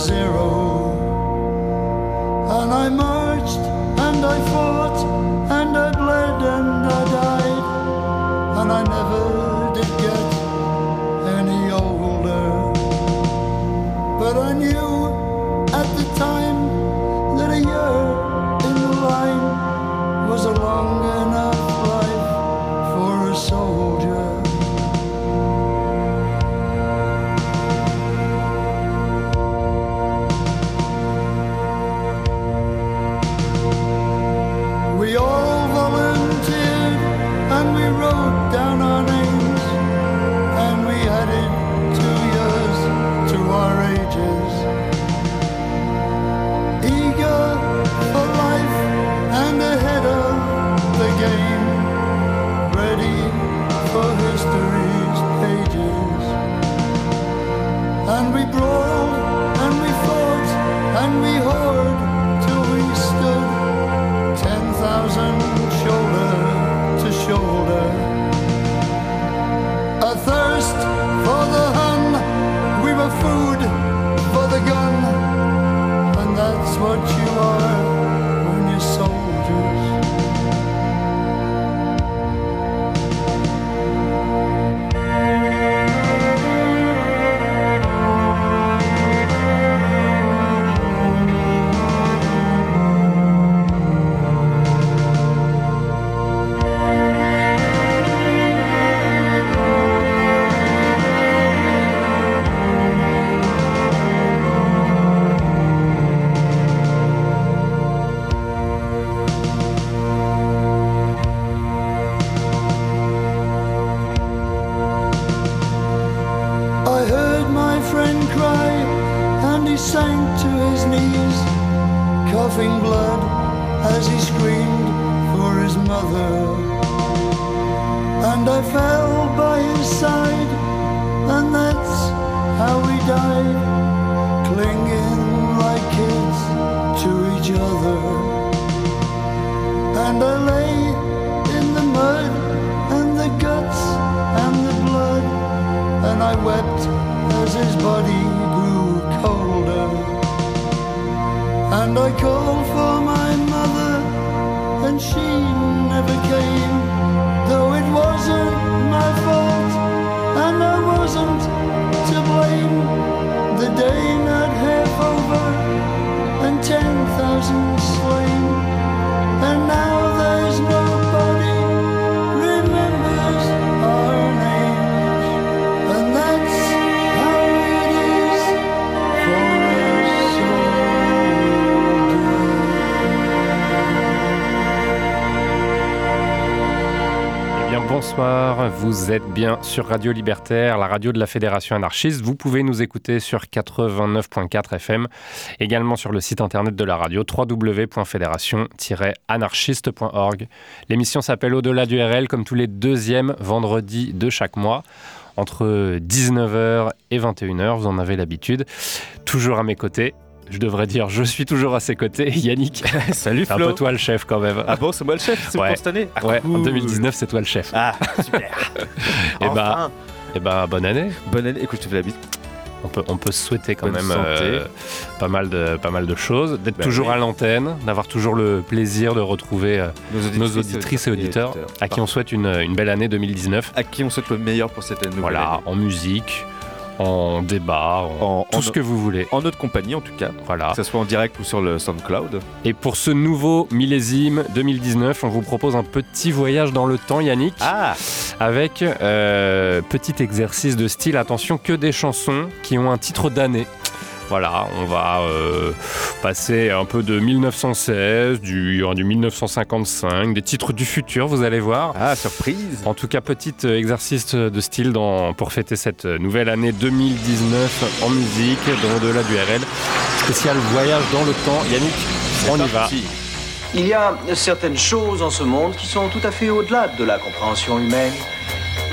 zero. And I marched and I fought and I bled and vous êtes bien sur Radio Libertaire, la radio de la Fédération anarchiste. Vous pouvez nous écouter sur 89.4 FM, également sur le site internet de la radio www.fédération-anarchiste.org. L'émission s'appelle Au-delà du RL comme tous les deuxièmes vendredis de chaque mois entre 19h et 21h, vous en avez l'habitude. Toujours à mes côtés, je devrais dire je suis toujours à ses côtés, Yannick. Salut C'est un Flo. peu toi le chef quand même. Ah bon, c'est moi le chef, c'est Ouais. pour cette année Ah, ouais, en cool. 2019 c'est toi le chef. Ah, super. Et Enfin. bah, et bah bonne année. Bonne année, écoute, je te fais la bite. On peut, on peut se souhaiter quand Bonne même euh, pas, mal de, pas mal de choses, d'être Bah toujours oui. à l'antenne, d'avoir toujours le plaisir de retrouver euh, nos auditrices et auditeurs, à qui on souhaite une, une belle année 2019. à qui on souhaite le meilleur pour cette nouvelle Voilà, année. en musique, en débat, en, En- tout en- ce que vous voulez. En notre compagnie, en tout cas. Voilà. Que ce soit en direct ou sur le SoundCloud. Et pour ce nouveau millésime 2019, on vous propose un petit voyage dans le temps, Yannick, Ah avec euh, petit exercice de style. Attention, que des chansons qui ont un titre d'année. Voilà, on va euh, passer un peu de 1916, du, il y aura du 1955, des titres du futur, vous allez voir. Ah, surprise En tout cas, petit euh, exercice de style dans, pour fêter cette nouvelle année 2019 en musique, dans Au-delà du RL. Spécial voyage dans le temps. Yannick, on y va. Il y a certaines choses en ce monde qui sont tout à fait au-delà de la compréhension humaine.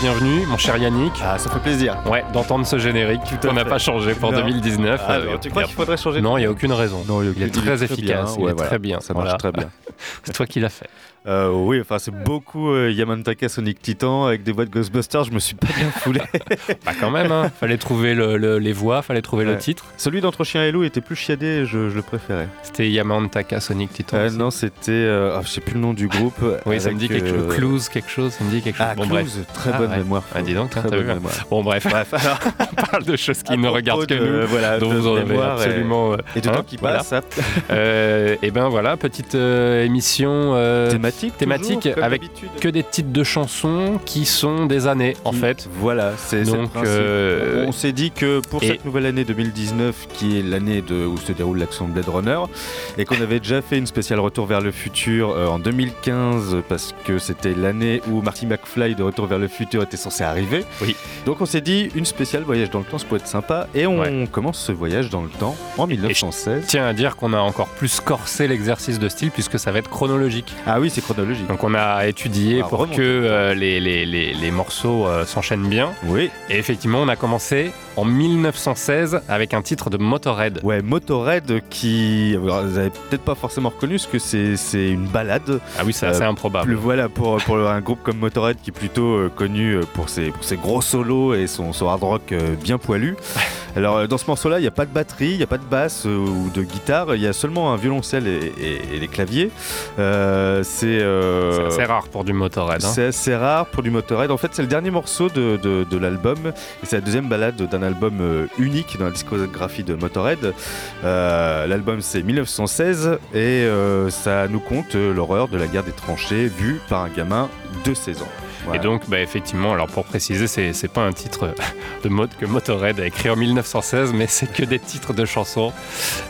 Bienvenue, mon cher Yannick. Ah, ça fait plaisir. Ouais, d'entendre ce génétique. à On n'a pas changé pour Non. 2019. Ah, Euh, alors, tu crois qu'il faudrait changer Non, il n'y a aucune raison. Non, il est très efficace, il Ouais, est voilà. très bien. Ça marche Voilà. très bien. C'est toi qui l'as fait. Euh, oui, enfin, c'est beaucoup euh, Yamantaka Sonic Titan avec des voix de Ghostbusters. Je me suis pas bien foulé. Bah quand même, hein. fallait trouver le- le- les voix, fallait trouver le titre. Celui d'Entre Chien et Loup était plus chiadé, je, je le préférais. C'était Yamantaka Sonic Titan. Euh, non, c'était. ah, je sais plus le nom du groupe. Oui, ça me dit quelque chose. euh, Clues, quelque chose, ça me dit quelque chose. Ah, bon, Clues, bref. très Ah, bonne ouais. mémoire. Ah, dis donc, très bonne hein. mémoire. Bon, bref, Bref, alors, on parle de choses qui à ne regardent que nous. Voilà, dont vous en avez absolument. Et de hein, temps qui voilà. passe. Euh, et ben voilà, petite émission thématique. thématique toujours, comme avec que des titres de chansons qui sont des années en Qui- fait. Voilà, c'est Donc, euh, On s'est dit que pour et- cette nouvelle année 2019, qui est l'année où se déroule l'action de Blade Runner, et qu'on avait déjà fait une spéciale Retour vers le futur euh, en 2015, parce que c'était l'année où Marty McFly de Retour vers le futur était censé arriver. Oui. Donc on s'est dit, une spéciale voyage dans le temps, ça pourrait être sympa, et on Ouais. commence ce voyage dans le temps en 1916. Tiens à dire qu'on a encore plus corsé l'exercice de style puisque ça va être chronologique. Ah oui, c'est chronologique. Donc on a étudié Ah, pour que euh, les, les- les- les morceaux euh, s'enchaînent bien. Oui, Et effectivement, on a commencé en 1916 avec un titre de Motorhead. ouais, Motorhead qui. alors, Vous avez peut-être pas forcément reconnu, ce que c'est c'est une balade. Ah oui, c'est Euh, assez improbable. Plus voilà pour, pour un groupe comme Motorhead qui est plutôt euh, connu euh, pour ses, pour ses gros solos et son, son hard rock euh, bien poilu. Alors euh, dans ce morceau-là, il n'y a pas de batterie, il n'y a pas de basse euh, ou de guitare, il y a seulement un violoncelle et, et- et les claviers. Euh, c'est assez rare pour du Motorhead. hein. c'est assez rare pour du Motorhead. En fait, c'est le dernier morceau de, de- de l'album et c'est la deuxième balade d'un album unique dans la discographie de Motorhead. L'album c'est 1916 et ça nous compte l'horreur de la guerre des tranchées vue par un gamin de 16 ans. Et donc, bah, effectivement, alors pour préciser, c'est pas un titre de mode que Motorhead a écrit en 1916, mais c'est que des titres de chansons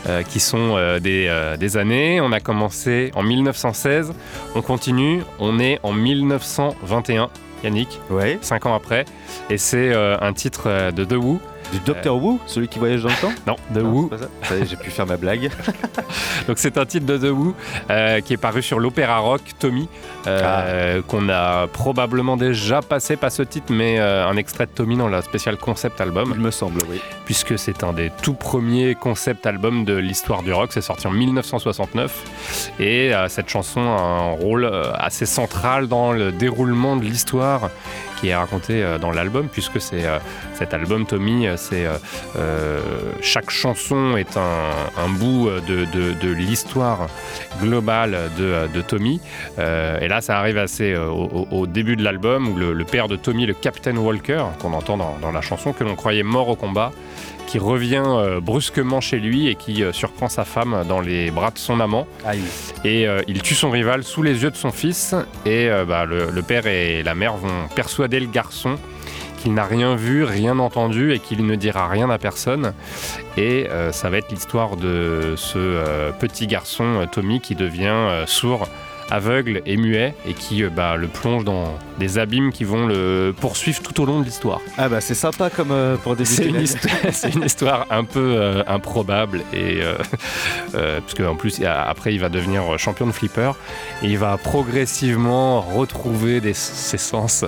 euh, qui sont euh, des, euh, des années. On a commencé en 1916, on continue, on est en 1921, Yannick, Ouais. 5 ans après, et c'est un titre de The Who. Du Doctor Who, celui qui voyage dans le temps Non, The Non, Who. j'ai pu faire ma blague. Donc c'est un titre de The Who euh, qui est paru sur l'opéra rock Tommy, euh, qu'on a probablement déjà passé, pas ce titre, mais euh, un extrait de Tommy dans la spéciale concept album. Il me semble, oui. puisque c'est un des tout premiers concept albums de l'histoire du rock. C'est sorti en 1969 et euh, cette chanson a un rôle euh, assez central dans le déroulement de l'histoire qui est raconté euh, dans l'album, puisque c'est euh, cet album Tommy, euh, c'est chaque chanson est un, bout de, l'histoire globale de, Tommy. Et là, ça arrive assez au, au- début de l'album où le, père de Tommy, le Captain Walker, qu'on entend dans la chanson, que l'on croyait mort au combat, qui revient euh, brusquement chez lui et qui euh, surprend sa femme dans les bras de son amant. Aïe. Et euh, il tue son rival sous les yeux de son fils. Et bah, le, le père et la mère vont persuader le garçon qu'il n'a rien vu, rien entendu et qu'il ne dira rien à personne. Et ça va être l'histoire de ce petit garçon, Tommy, qui devient sourd aveugle et muet et qui euh, bah, le plonge dans des abîmes qui vont le poursuivre tout au long de l'histoire. Ah bah c'est sympa comme euh, pour débuter. C'est une, histoire, c'est une histoire un peu euh, improbable et euh, parce qu'en plus après il va devenir champion de flipper et il va progressivement retrouver des- ses sens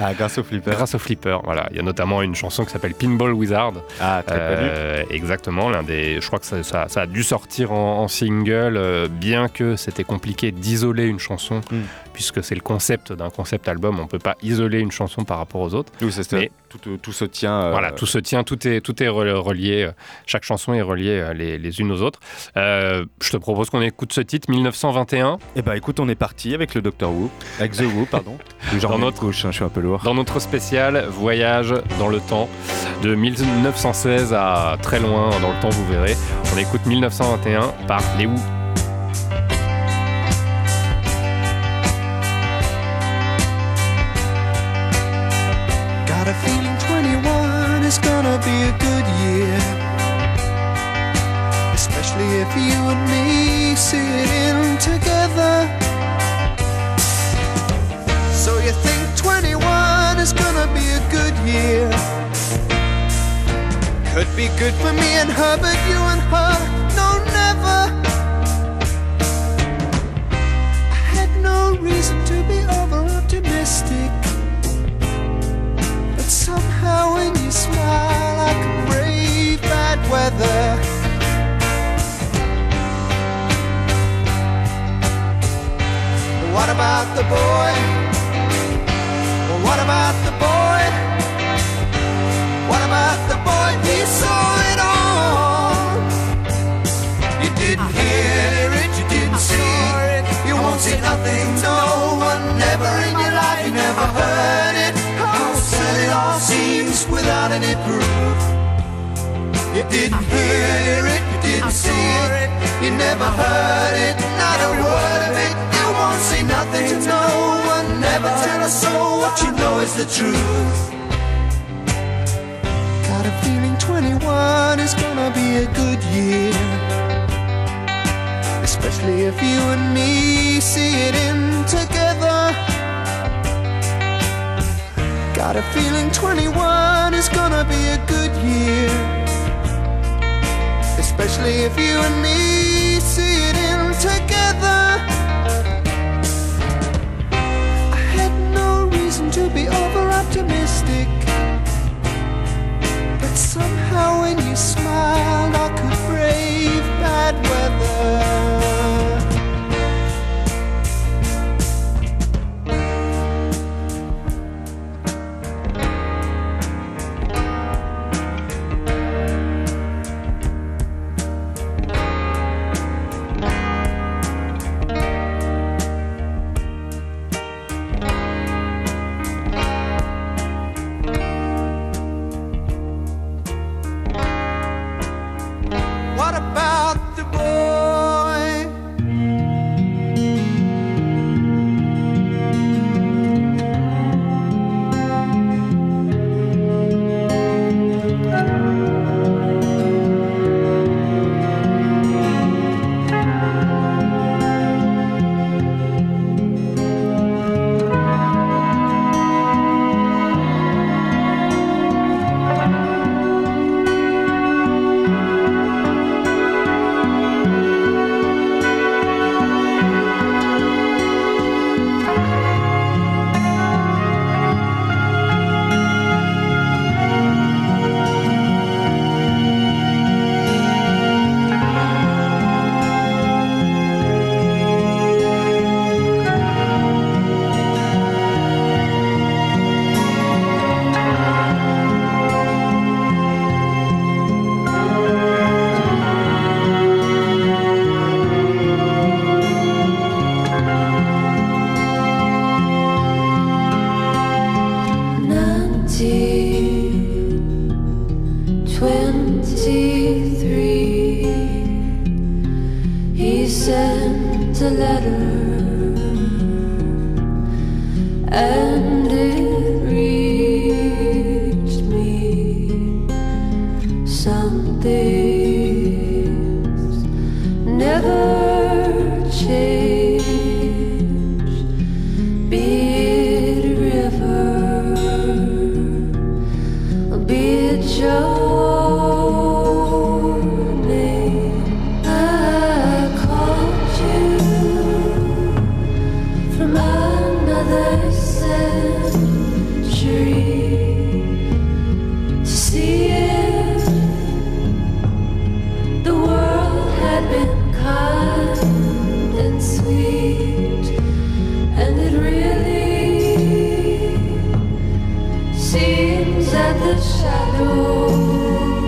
Ah grâce au flipper. grâce au flipper. Voilà, il y a notamment une chanson qui s'appelle Pinball Wizard. Ah très exactement, l'un des. Je crois que ça, ça- ça a dû sortir en, en single, bien que c'était compliqué d'isoler une chanson, Mm. puisque c'est le concept d'un concept album. On peut pas isoler une chanson par rapport aux autres. Oui, c'est ça. mais- Tout, tout- tout se tient. euh, Voilà, tout se tient, tout est, tout est re- relié. euh, Chaque chanson est reliée euh, les, les unes aux autres. Euh, je te propose qu'on écoute ce titre 1921 Eh bah écoute, on est parti avec le Doctor Who, avec The Who, pardon. Genre Dans notre- hein, je suis un peu lourd. dans notre spécial voyage dans le temps de 1916 à très loin dans le temps, vous verrez. On écoute 1921 par les Who. If you and me see it in together. So you think 21 is gonna be a good year? Could be good for me and her, but you and her, no, never. I had no reason to be over optimistic. But somehow when you smile, I can brave bad weather. What about the boy? What about the boy? What about the boy? He saw it all. You didn't hear it, you didn't see it. You won't see nothing, no one, never in your life, you never heard it. How absurd it all seems without any proof. You didn't hear it, you didn't see it, you never heard it, not a word of it. Won't say nothing to no one, never tell a soul what you know is the truth. Got a feeling 21 is gonna be a good year. Especially if you and me see it in together. Got a feeling 21 is gonna be a good year. Especially if you and me see it in together. Reason to be over optimistic. But somehow when you smiled, I could brave bad weather. seems that the shadow.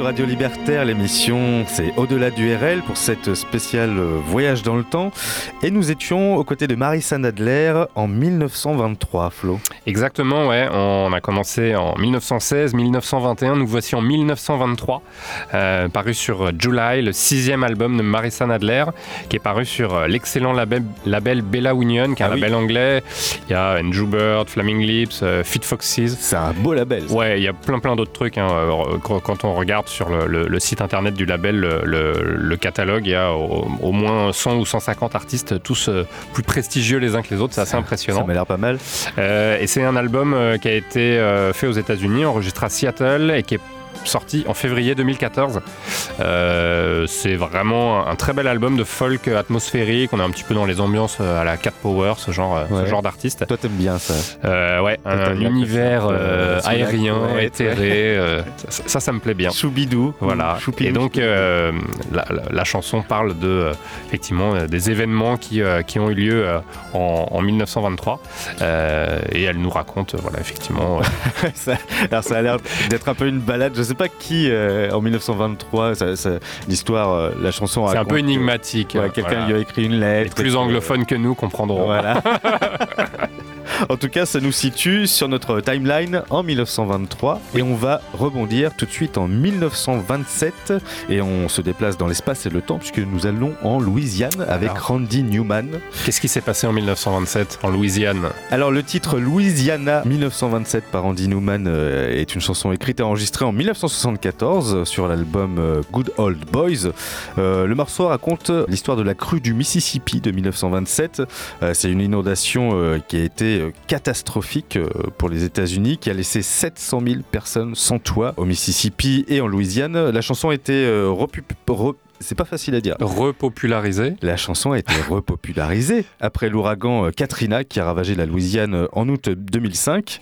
Radio Libertaire, l'émission c'est Au-delà du RL pour cette spéciale euh, voyage dans le temps. Et nous étions aux côtés de Marissa Nadler en 1923, Flo. Exactement, ouais. On a commencé en 1916, 1921. Nous voici en 1923, euh, paru sur July, le sixième album de Marissa Nadler, qui est paru sur euh, l'excellent label, label Bella Union, qui est un Ah oui. label anglais. Il y a Andrew Bird, Flaming Lips, euh, Fit Foxes. C'est un beau label. ça. Ouais, il y a plein plein d'autres trucs. hein. Euh, Quand on regarde sur le, le- le site internet du label, le, catalogue, il y a au, au moins 100 ou 150 artistes, tous plus prestigieux les uns que les autres. C'est assez Ça impressionnant. m'a l'air pas mal. Euh, et c'est un album euh, qui a été euh, fait aux États-Unis, enregistré à Seattle et qui est sorti en février 2014. Euh, c'est vraiment un très bel album de folk atmosphérique. On est un petit peu dans les ambiances euh, à la Cat Power, ce genre, euh, Ouais. ce genre d'artiste. Toi, t'aimes bien ça. Euh, ouais, un univers euh, aérien, ouais, éthéré. ça, ça, ça me plaît bien. Choubidou. Voilà. Choupidou, Et donc la, la- la chanson parle de effectivement des événements qui, qui ont eu lieu en, en 1923 Euh, et elle nous raconte voilà effectivement Ça- alors ça a l'air d'être un peu une balade. Je sais pas qui euh, en 1923. ça- ça- L'histoire, euh, la chanson. c'est un raconte peu que- énigmatique. ouais, euh, Quelqu'un voilà. lui a écrit une Les lettre. plus et que- anglophones que nous comprendront. Voilà. En tout cas, ça nous situe sur notre timeline en 1923 et on va rebondir tout de suite en 1927 et on se déplace dans l'espace et le temps puisque nous allons en Louisiane avec Alors. Randy Newman. Qu'est-ce qui s'est passé en 1927 en Louisiane? Alors le titre Louisiana 1927 par Randy Newman euh, est une chanson écrite et enregistrée en 1974 sur l'album euh, Good Old Boys. Euh, le morceau raconte l'histoire de la crue du Mississippi de 1927. Euh, C'est une inondation euh, qui a été catastrophique euh, pour les États-Unis, qui a laissé 700 000 personnes sans toit au Mississippi et en Louisiane. La chanson a été euh, repu- c'est pas facile à dire. Repopularisé. La chanson a été repopularisée après l'ouragan euh, Katrina qui a ravagé la Louisiane en août 2005.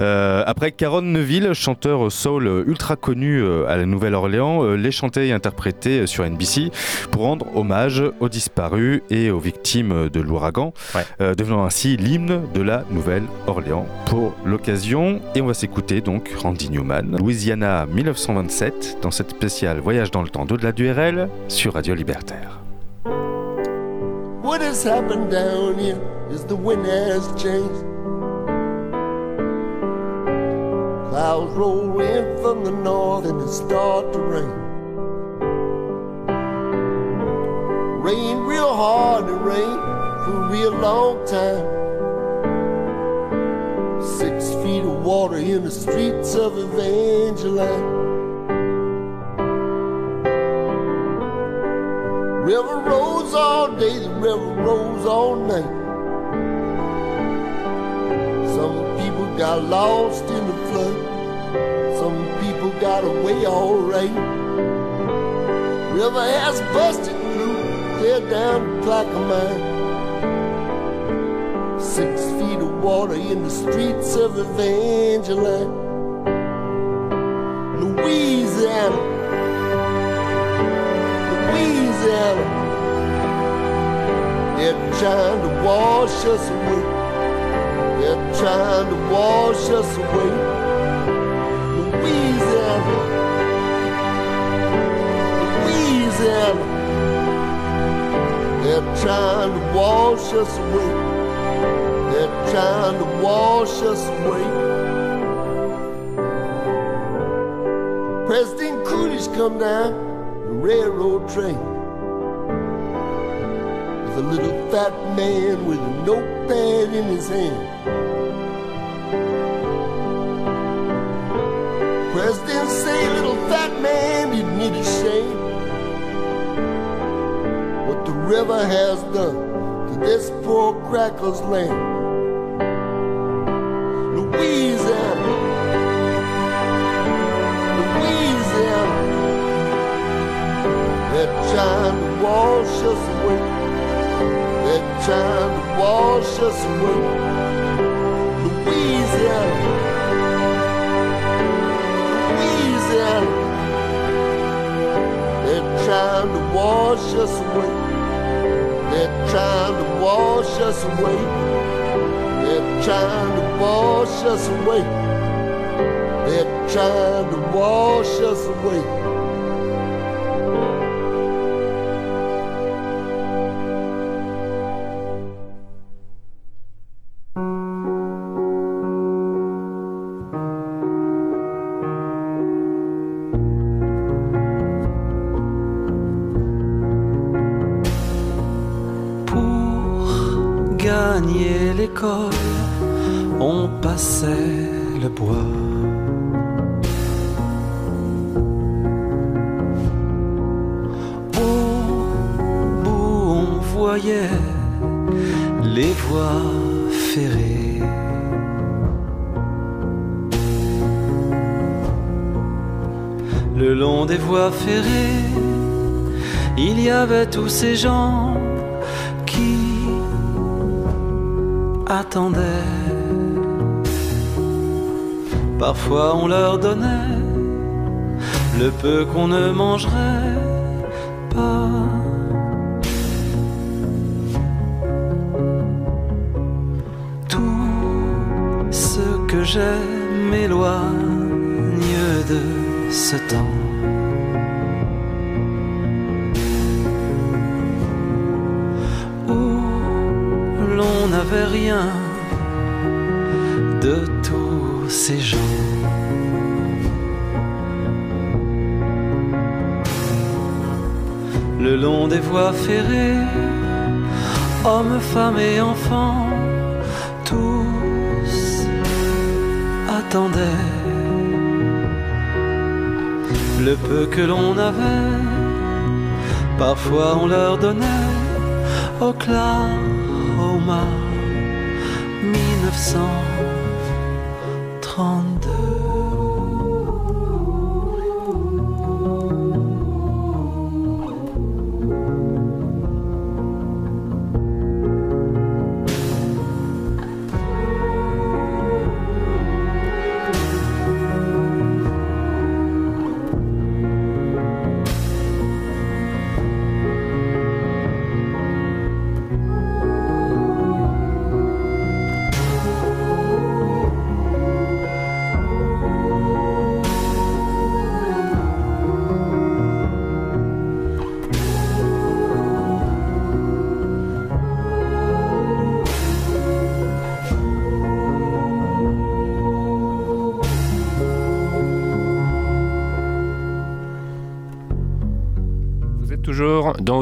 Euh, après Caron Neville, chanteur soul ultra connu euh, à la Nouvelle-Orléans, euh, les chantait et interprétait sur NBC pour rendre hommage aux disparus et aux victimes de l'ouragan, Ouais. euh, devenant ainsi l'hymne de la Nouvelle-Orléans pour l'occasion. Et on va s'écouter donc Randy Newman, Louisiana 1927, dans cette spéciale Voyage dans le temps d'au-delà du RL sur Radio Libertaire. What has happened down here is the wind has changed. Clouds roll in from the north and it start to rain. Rain real hard and rain for a real long time. Six feet of water in the streets of Evangeline. River rolls all day, the river rolls all night. Some people got lost in the flood. Some people got away alright. River has busted through, clear down to Clackamine. Six feet of water in the streets of Evangeline. Louisiana. Louisiana. They're trying to wash us away. They're trying to wash us away. Louisiana. Louisiana. They're trying to wash us away. They're trying to wash us away. President Coolidge come down the railroad train with a little fat man with a notepad in his hand. President say, little fat man, you need a shame. What the river has done to this poor cracker's land. Louisiana. Louisiana. They're trying to wash us away. They're trying to wash us away. Louisiana. Louisiana. They're trying to wash us away. They're trying to wash us away. They're trying to wash us away. They're trying to wash us away. Ces gens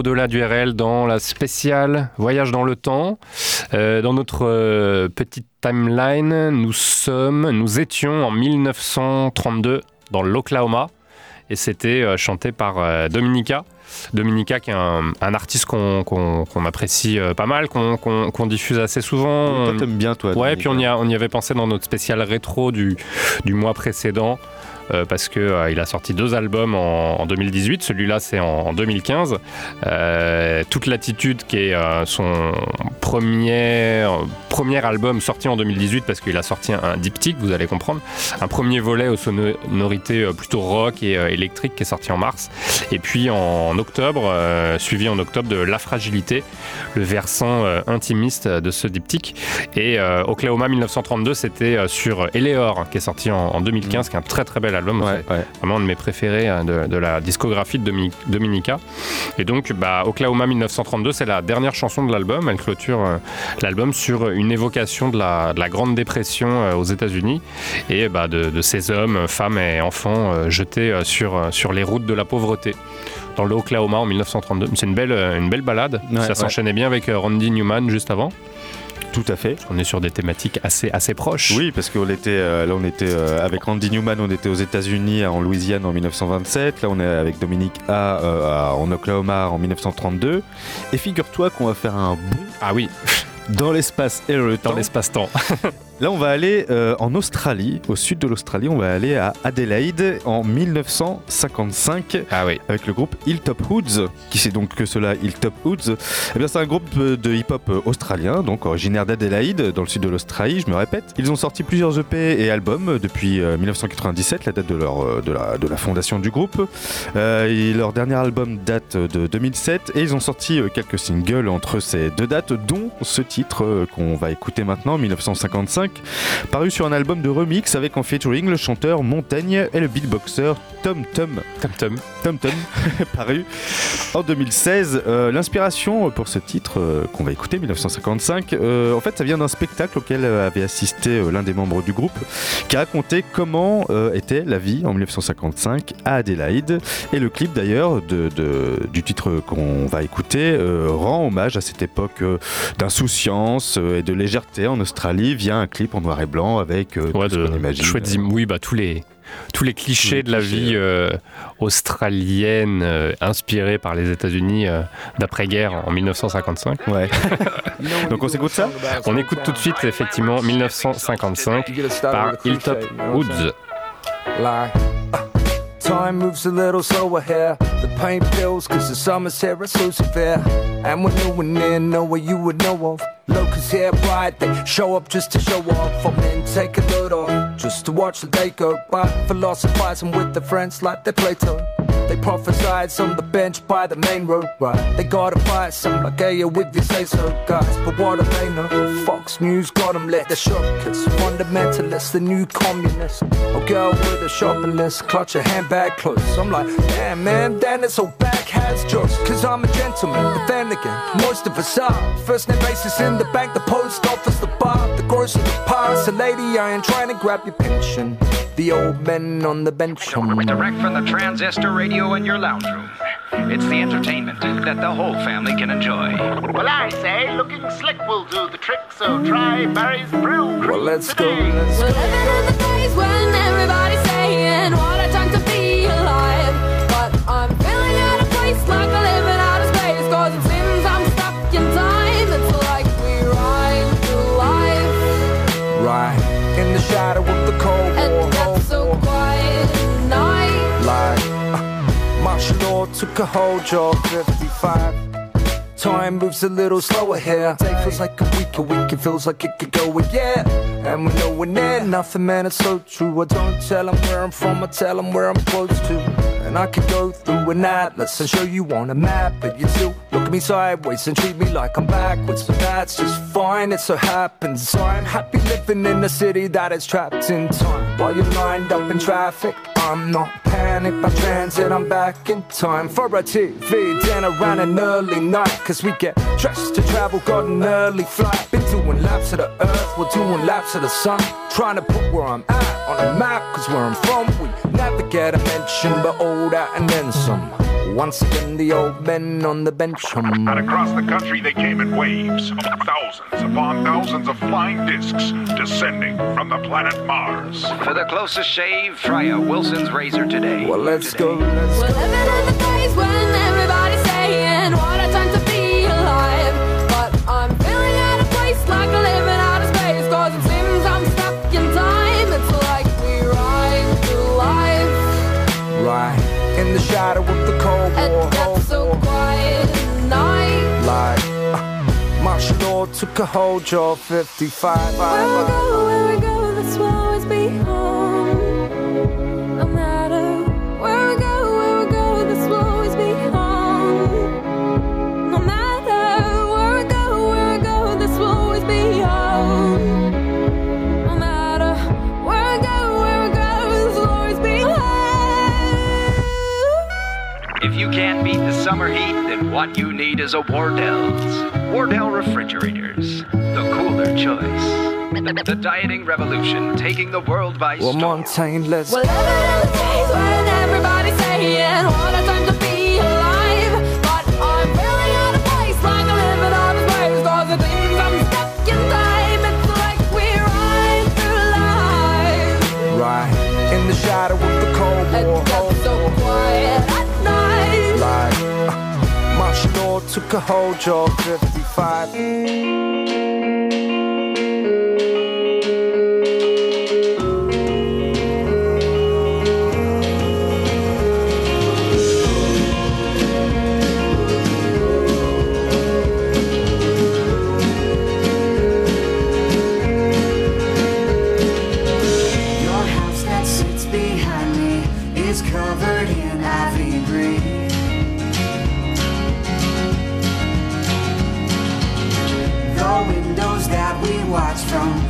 Au-delà du RL, dans la spéciale Voyage dans le temps. Euh, dans notre euh, petite timeline, nous sommes, nous étions en 1932 dans l'Oklahoma et c'était euh, chanté par Dominica. Dominica qui est un, un artiste qu'on apprécie pas mal, qu'on diffuse assez souvent. Toi, t'aimes bien, toi. Ouais, puis on y, a- on y avait pensé dans notre spécial rétro du, du mois précédent. Euh, parce que euh, il a sorti deux albums en, en 2018, celui-là c'est en, en 2015. Euh, Toute l'attitude qui est son premier, premier album sorti en 2018 parce qu'il a sorti un, un diptyque, vous allez comprendre, un premier volet aux sonorités plutôt rock et électrique qui est sorti en mars. Et puis en octobre, suivi en octobre de La Fragilité, le versant intimiste de ce diptyque. Et Oklahoma 1932, c'était sur Eleor, qui est sorti en, en 2015, qui est un très très bel album. Ouais, ouais. vraiment un de mes préférés hein, de, de la discographie de Dominic- Dominica. Et donc, bah, Oklahoma 1932, c'est la dernière chanson de l'album. Elle clôture euh, l'album sur une évocation de la, de la Grande Dépression euh, aux États-Unis et bah, de, de ces hommes, femmes et enfants euh, jetés sur, sur les routes de la pauvreté. Dans le Oklahoma en 1932. C'est une belle, une belle balade. Ouais, Ça s'enchaînait bien avec Randy Newman juste avant. Tout à fait. On est sur des thématiques assez, assez proches. Oui, parce qu'on était euh, là, on était euh, avec Randy Newman, on était aux États-Unis, en Louisiane en 1927. Là, on est avec Dominique A euh, en Oklahoma en 1932. Et figure-toi qu'on va faire un bond Ah oui, dans l'espace et le temps. dans l'espace-temps. Là, on va aller euh, en Australie, au sud de l'Australie. On va aller à Adelaide en 1955 Ah oui. avec le groupe Hilltop Hoods. Qui c'est donc que cela, Hilltop Hoods? Eh bien, c'est un groupe euh, de hip-hop euh, australien, donc originaire d'Adelaide, dans le sud de l'Australie, je me répète. Ils ont sorti plusieurs EP et albums depuis euh, 1997, la date de, leur, de, la, de la fondation du groupe. Euh, et leur dernier album date de 2007 et ils ont sorti quelques singles entre ces deux dates, dont ce titre qu'on va écouter maintenant, 1955, paru sur un album de remix avec en featuring le chanteur Montaigne et le beatboxer Tom Tom. Tom Tom. Tom Tom, paru en 2016. Euh, L'inspiration pour ce titre euh, qu'on va écouter, 1955, euh, en fait, ça vient d'un spectacle auquel avait assisté l'un des membres du groupe, qui racontait comment était la vie en 1955 à Adélaïde. Et le clip d'ailleurs de, de- du titre qu'on va écouter rend hommage à cette époque d'insouciance et de légèreté en Australie via un clip en noir et blanc avec euh, Ouais, tout ce qu'on imagine. oui, bah, tous les, tous les clichés les de la vie euh, australienne euh, inspirée par les États-Unis euh, d'après-guerre en 1955. Ouais. Donc on s'écoute ça? On écoute tout de suite, effectivement, 1955 par Hilltop Woods. Lie. Time moves a little slower here. The pain pills, cause the summer's here, it's Lucifer. And we're new and near, know what you would know of. Locals here, bright, they show up just to show off. I'm in, take a load off, just to watch the day go by. Philosophizing with their friends like they play Plato. They prophesied on the bench by the main road, right? They gotta fight some like, hey, with you say so, guys. But what do they know? Fox News got them lit, they're shook. It's fundamentalists, the new communists. A girl with a shopping list, clutch a handbag close. I'm like, damn, man, then it's all back has jokes. Cause I'm a gentleman, but then again, most of us are. First name basis in the bank, the post office, the bar, the grocery, the parts. The lady, I ain't trying to grab your pension. The old men on the bench. Direct from the transistor radio in your lounge room. It's the entertainment that the whole family can enjoy. Well, I say looking slick will do the trick, so try Barry's Brew. Well, let's go, let's We're living in the days when everybody's saying what a time to took a whole job, 55. Time moves a little slower here. Day feels like a week, a week it feels like it could go a year. And we're nowhere near nothing, man, it's so true. I don't tell them where I'm from, I tell them where I'm close to. And I could go through an atlas and show you on a map, but you still look at me sideways and treat me like I'm backwards. But that's just fine, it so happens. I'm happy living in a city that is trapped in time. While you're lined up in traffic, I'm not panicked by transit, I'm back in time for a TV dinner around an early night. Cause we get dressed to travel, got an early flight. Been doing laps of the earth, we're doing laps of the sun. Trying to put where I'm at on a map, cause where I'm from, we never get a mention, but all that and then some. Once again, the old men on the bench hum. And across the country they came in waves, thousands upon thousands of flying discs descending from the planet Mars. For the closest shave, try a Wilson's razor today. Well, let's go, let's We're living in the days when everybody's saying what a time to be alive. But I'm feeling out of place, like living out of space. Cause it seems I'm stuck in time. It's like we ride through life. Right in the shadow more, hold oh, oh, so oh. quiet night. Like, uh, martial took a hold, of 55. We'll go can't beat the summer heat, then what you need is a Wardell's. Wardell refrigerators, the cooler choice. The dieting revolution taking the world by Well, storm. Montaigne, let's We're living in days when everybody's saying what a time to be more took a hold of every five. Watch from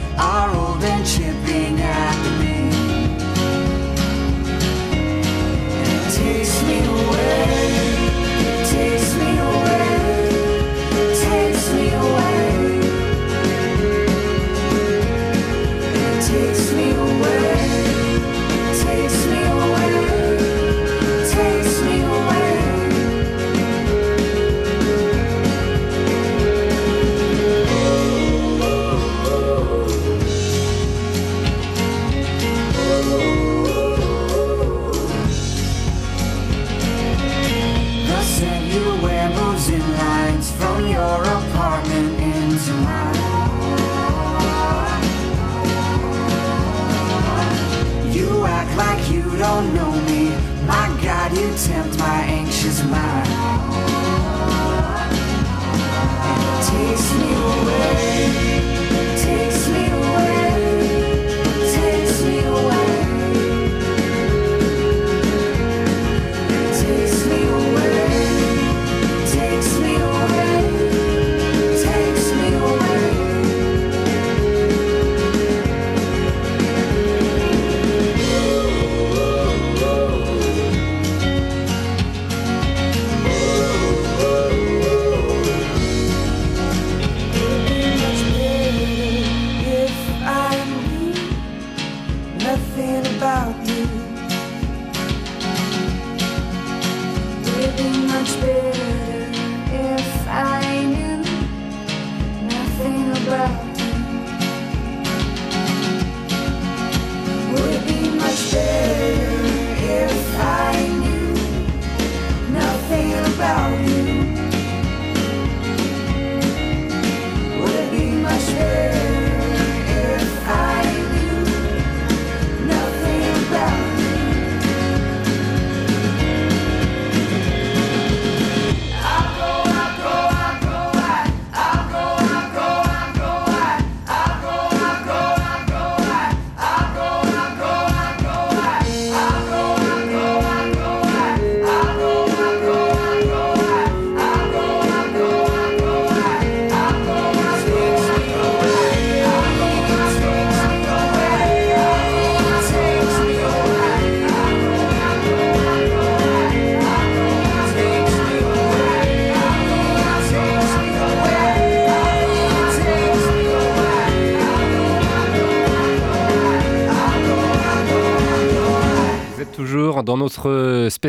don't know me. My God, you tempt my anxious mind.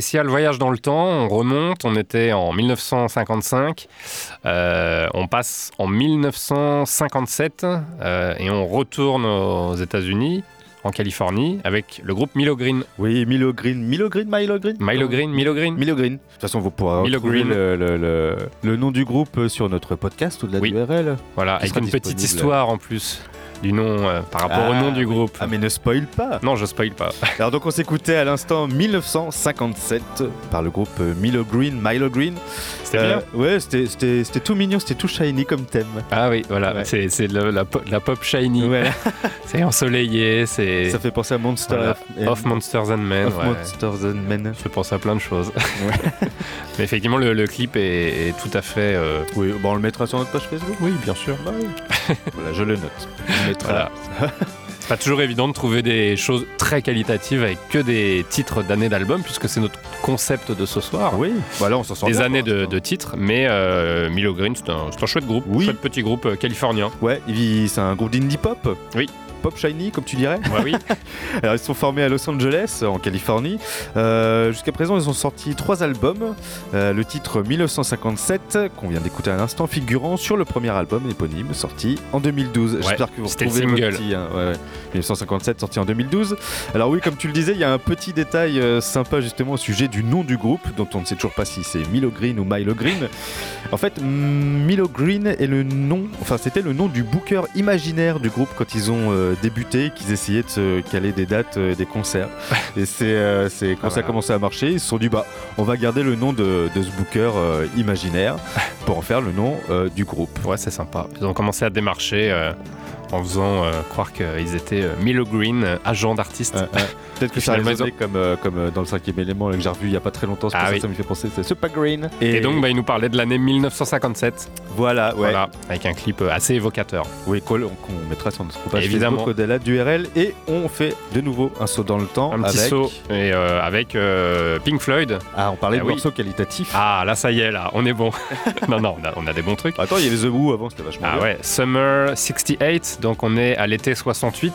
Spécial voyage dans le temps, on remonte, on était en 1955, euh, on passe en 1957 euh, et on retourne aux États-Unis, en Californie, avec le groupe Milo Green. Oui, Milo Green. Milo Green, Milo Green Milo Green, Milo Green. Milo Green. De toute façon, vous pourrez Milo retrouver Green. le, le- le- le nom du groupe sur notre podcast au-delà Oui. du URL. Voilà, avec une petite histoire en plus du nom euh, par rapport au Ah, nom du oui. groupe. Ah, mais ne spoil pas Non, je spoil pas. Alors donc on s'écoutait à l'instant 1957 par le groupe euh, Milo Green, Milo Green. C'était bien. Ouais, c'était- tout mignon, c'était tout shiny comme thème. Ah oui, voilà, Ouais. c'est la, po- la pop shiny. Ouais. C'est ensoleillé, c'est Ça fait penser à Monster Voilà. and- Of Monsters and Men. Of ouais. Monsters and Men. Ça fait penser à plein de choses. Mais effectivement, le, le clip est, est tout à fait. euh, Oui, bon, on le mettra sur notre page Facebook. Oui, bien sûr. voilà, je le note. Voilà. C'est pas toujours évident de trouver des choses très qualitatives avec que des titres d'années d'album, puisque c'est notre concept de ce soir. Oui, voilà, on s'en sort Des bien, années de, titres, mais euh, Milo Green, c'est un, un chouette groupe, Oui. chouette petit groupe euh, californien. Ouais, c'est un groupe d'indie pop. Oui. Pop shiny, comme tu dirais. Ouais, oui. Alors, ils sont formés à Los Angeles, en Californie. Euh, Jusqu'à présent, ils ont sorti trois albums. Euh, le titre 1957, qu'on vient d'écouter à l'instant, figurant sur le premier album éponyme, sorti en 2012. J'espère que vous retrouvez le petit. hein. Ouais, ouais. 1957, sorti en 2012. Alors oui, comme tu le disais, il y a un petit détail euh, sympa justement au sujet du nom du groupe, dont on ne sait toujours pas si c'est Milo Green ou Milo Green. En fait, mm, Milo Green est le nom, enfin c'était le nom du booker imaginaire du groupe quand ils ont euh, débuté, qu'ils essayaient de se caler des dates, euh, des concerts. Et c'est euh, quand Ah, ça a voilà. commencé à marcher, ils se sont dit bah on va garder le nom de, de ce booker imaginaire pour en faire le nom du groupe. Ouais, c'est sympa. Ils ont commencé à démarcher en faisant euh, croire qu'ils étaient euh, Milo Green, euh. Euh, euh, Peut-être que ça résonné comme, comme dans le cinquième élément là, que j'ai revu il y a pas très longtemps, Ah ça oui. que ça me fait penser, c'est Super Green. Et, donc, bah, ils nous parlaient de l'année 1957. voilà, ouais. Voilà, avec un clip assez évocateur. Oui, qu'on qu'on mettra sur notre page Évidemment. Facebook au-delà du RL et on fait de nouveau un saut dans le temps Un petit avec... saut et, euh, avec Pink Floyd. Ah, on parlait Ah de oui. morceaux qualitatifs. Ah, là, ça y est, là, on est bon. non, non, on a, on a des bons trucs. Attends, il y avait The Who avant, c'était vachement Ah bien. ouais, Summer 68, donc on est à l'été 68,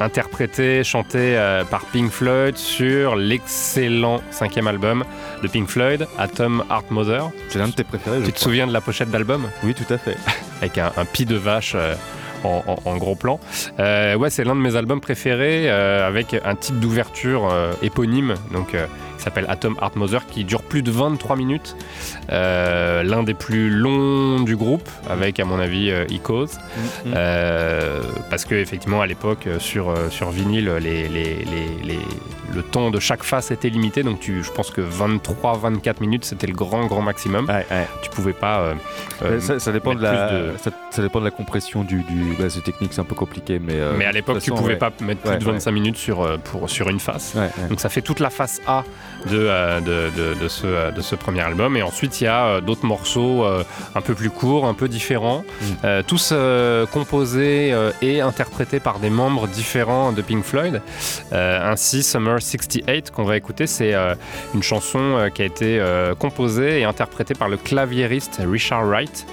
interprété, chanté euh, par Pink Floyd sur l'excellent cinquième album de Pink Floyd, Atom Heart Mother. C'est l'un de tes préférés, je Tu te crois. souviens de la pochette d'album? Oui, tout à fait. Avec un, un pis de vache euh, en, en- en gros plan. Euh, ouais, c'est l'un de mes albums préférés euh, avec un titre d'ouverture euh, éponyme, donc qui s'appelle Atom Heart Mother, qui dure plus de 23 minutes. Euh, l'un des plus longs du groupe, avec à mon avis euh, Icos. Mm, Euh, parce que effectivement à l'époque sur, sur vinyle les, les- les- les- le temps de chaque face était limité donc tu, je pense que 23-24 minutes c'était le grand grand maximum Ouais, ouais. tu pouvais pas ça, ça dépend de la, de- Ça, ça dépend de la compression du. du... Bah, c'est technique, c'est un peu compliqué, mais. mais à l'époque tu pouvais ouais. pas mettre plus de ouais. 25 minutes sur, pour, sur une face donc ça fait toute la face A de, euh, de, de- de ce, euh, de ce premier album. Et ensuite il y a euh, d'autres morceaux un peu plus courts un peu différents Mm. tous composés et interprétés par des membres différents de Pink Floyd. Ainsi Summer 68 qu'on va écouter c'est une chanson qui a été composée et interprétée par le claviériste Richard Wright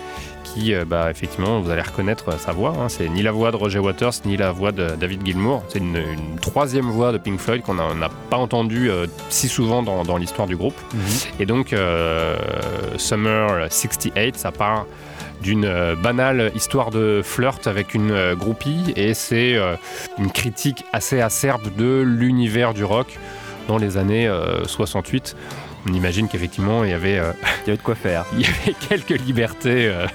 qui, euh, bah, effectivement, vous allez reconnaître sa voix. hein. C'est ni la voix de Roger Waters, ni la voix de David Gilmour. C'est une, une troisième voix de Pink Floyd qu'on n'a pas entendue euh, si souvent dans, dans l'histoire du groupe. Mhm. Et donc, euh, Summer 68, ça part d'une banale histoire de flirt avec une groupie et c'est une critique assez acerbe de l'univers du rock dans les années euh, 68. On imagine qu'effectivement il y avait euh, Il y avait de quoi faire. il y avait quelques libertés euh,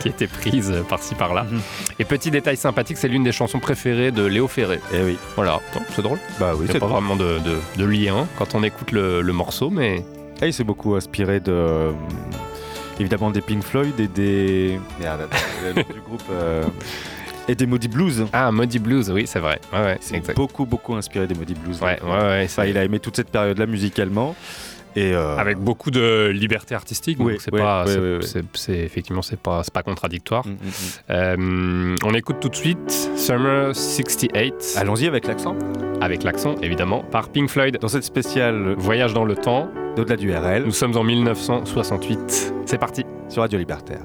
qui étaient prises par-ci par-là. Mhm. Et petit détail sympathique, c'est l'une des chansons préférées de Léo Ferré. Eh oui. Voilà, c'est drôle. Bah oui, c'est pas drôle. vraiment de, de- de lien quand on écoute le, le morceau, mais Ah, il s'est beaucoup inspiré de. euh, évidemment des Pink Floyd et des. Merde, du groupe. euh, Et des Moody Blues. ah, Muddy Blues, oui, c'est vrai. Ouais, ouais, C'est beaucoup, beaucoup inspiré des Moody Blues. Ouais, ouais, ouais, c'est- il a aimé toute cette période-là musicalement. Et euh, avec beaucoup de liberté artistique, Oui, donc c'est oui, pas, oui, c'est- effectivement, c'est pas, c'est pas contradictoire. mm, mm, mm. Euh, on écoute tout de suite Summer 68 Allons-y avec l'accent. avec l'accent évidemment par Pink Floyd. Dans cette spéciale Voyage dans le temps. d'au-delà du RL Nous sommes en 1968. C'est parti. sur Radio Libertaire.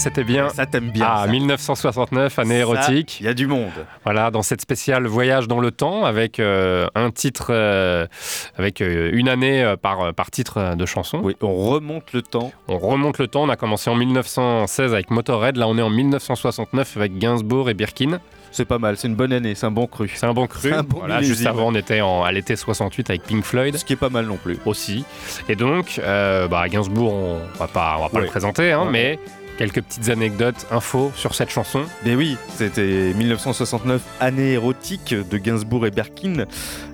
C'était bien. Ça t'aime bien. Ah, ça. 1969, année érotique. Il y a du monde. Voilà, dans cette spéciale Voyage dans le temps, avec euh, un titre, euh, avec euh, une année par, par titre de chanson. Oui, on remonte le temps. On remonte le temps. On a commencé en 1916 avec Motorhead. Là, on est en 1969 avec Gainsbourg et Birkin. C'est pas mal, c'est une bonne année, c'est un bon cru. C'est un bon cru. Un bon Voilà, juste avant, on était en, à l'été 68 avec Pink Floyd. Ce qui est pas mal non plus. Aussi. Et donc, euh, bah, Gainsbourg, on va pas, on va pas Ouais. le présenter, hein, Ouais. mais quelques petites anecdotes, infos sur cette chanson. Mais oui, c'était 1969, année érotique de Gainsbourg et Berkin.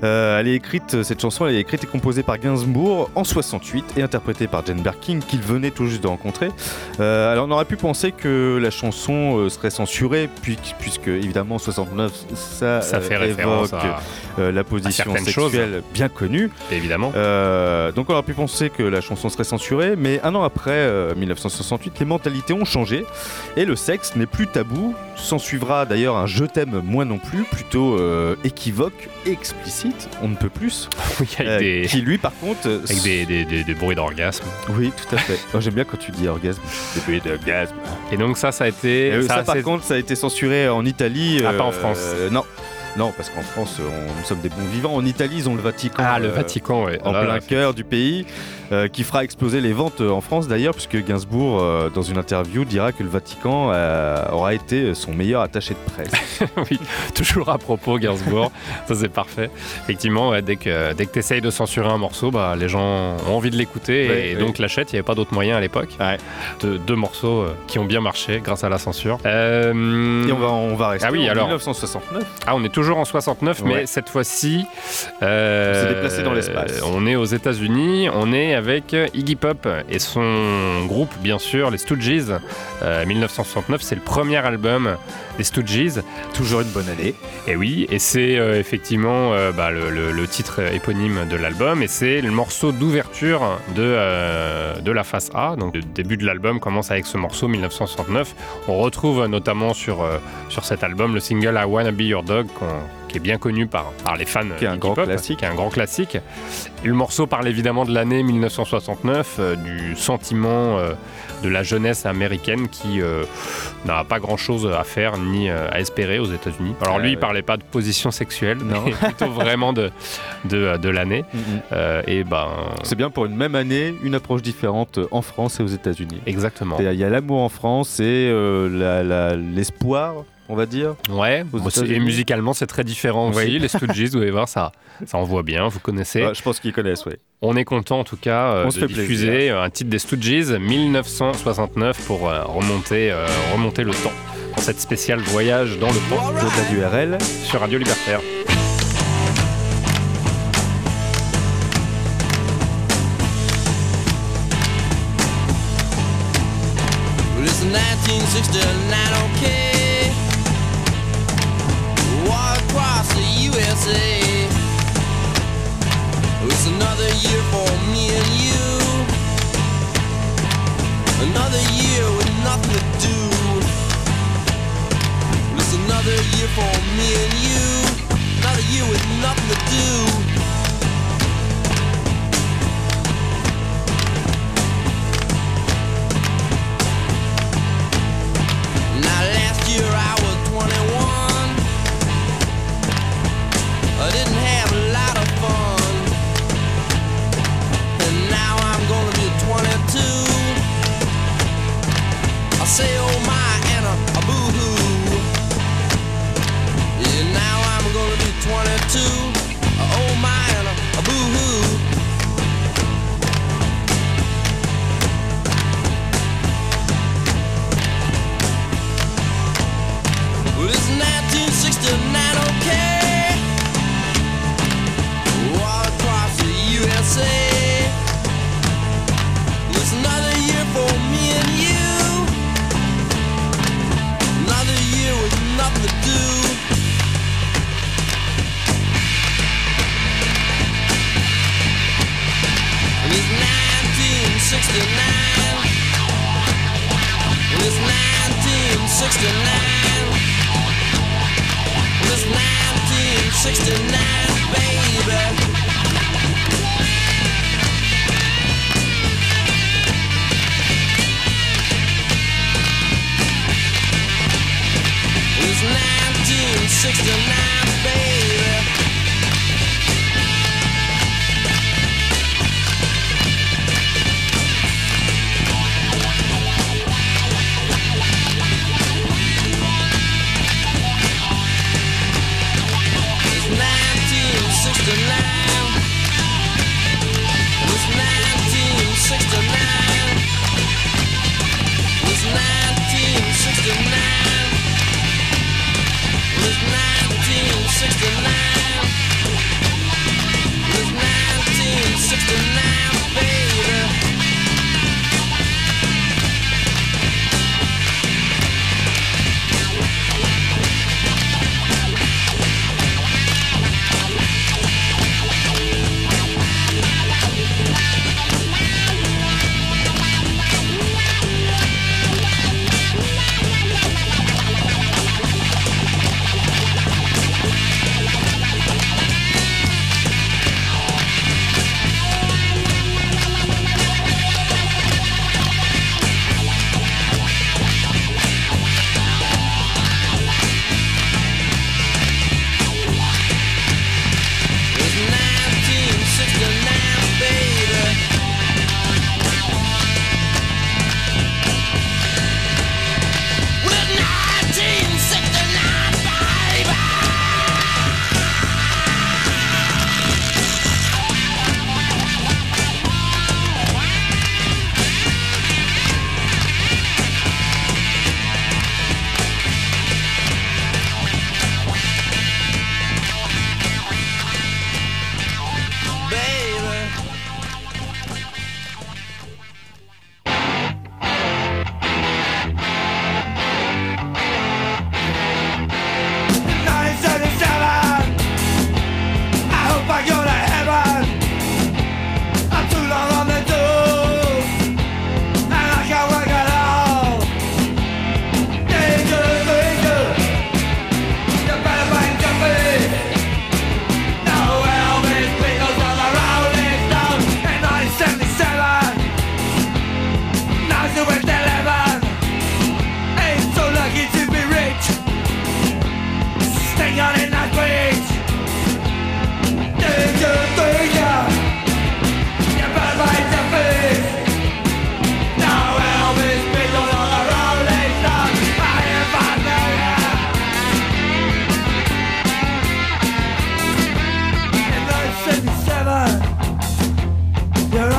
Euh, elle est écrite, cette chanson, elle est écrite et composée par Gainsbourg en 68 et interprétée par Jane Birkin, qu'il venait tout juste de rencontrer. Euh, alors on aurait pu penser que la chanson euh, serait censurée, puis- puisque évidemment 69, ça, Ça fait référence évoque à- la position sexuelle bien connue. Évidemment. Euh, donc on aurait pu penser que la chanson serait censurée, mais un an après, euh, 1968, les mentalités ont changé et le sexe n'est plus tabou. S'en suivra d'ailleurs un je t'aime moins non plus, plutôt euh, équivoque et explicite, on ne peut plus. Oui, avec Euh, des- Qui lui par contre... Avec des, des- des- des bruits d'orgasme. Oui, tout à fait. Oh, J'aime bien quand tu dis orgasme. Des bruits d'orgasme. Et donc ça, ça a été... Euh, ça, ça, par contre, ça a été censuré en Italie. Ah, pas en euh, France. Non. Non, parce qu'en France, on- nous sommes des bons vivants. En Italie, ils ont le Vatican. Ah, le euh, Vatican, ouais. En Là, plein cœur du pays, euh, qui fera exploser les ventes euh, en France d'ailleurs, puisque Gainsbourg, euh, dans une interview, dira que le Vatican euh, aura été son meilleur attaché de presse. oui, toujours à propos Gainsbourg, ça c'est parfait. Effectivement, ouais, dès que, dès que tu essayes de censurer un morceau, bah, les gens ont envie de l'écouter Ouais, et ouais. donc l'achètent. Il n'y avait pas d'autre moyen à l'époque. De, deux morceaux qui ont bien marché grâce à la censure. Et on va, on va rester ah oui, en alors, 1969. ah, on est toujours en 69, mais cette fois-ci, On s'est déplacé dans l'espace. On est aux États-Unis, on est avec euh, Iggy Pop et son groupe, bien sûr, les Stooges. Euh, 1969, c'est le premier album des Stooges. Toujours une bonne année. Et oui, et c'est euh, effectivement euh, bah, le, titre éponyme de l'album, et c'est le morceau d'ouverture de, euh, de la face A. Donc le début de l'album commence avec ce morceau 1969. On retrouve euh, notamment sur, euh, sur cet album le single I Wanna Be Your Dog, qui est bien connu par, par les fans Qui est un grand classique. qui est un grand classique. Et le morceau parle évidemment de l'année 1969, euh, du sentiment euh, de la jeunesse américaine qui euh, n'a pas grand chose à faire ni à espérer aux États-Unis. Alors lui, il parlait pas de position sexuelle, Non. mais plutôt vraiment de, de, de l'année. Euh, et ben. C'est bien pour une même année, une approche différente en France et aux États-Unis. Exactement. Il y a l'amour en France et la- la- l'espoir, on va dire. Ouais, et musicalement c'est très différent aussi. Oui. Les Stooges, vous allez voir, ça, ça envoie bien, vous connaissez. Ouais, je pense qu'ils connaissent, oui. On est content en tout cas euh, On se de fait diffuser plaisir. un titre des Stooges 1969 pour euh, remonter, euh, remonter le temps dans cette spéciale voyage dans le temps Au-delà du RL. sur Radio Libertaire. Well, it's 1969, okay. War across the USA. It's another year for me and you. Another year with nothing to do. It's another year for me and you. Another year with nothing to do. Now last year I was say oh my and a, a boo hoo. Yeah, now I'm gonna be 22.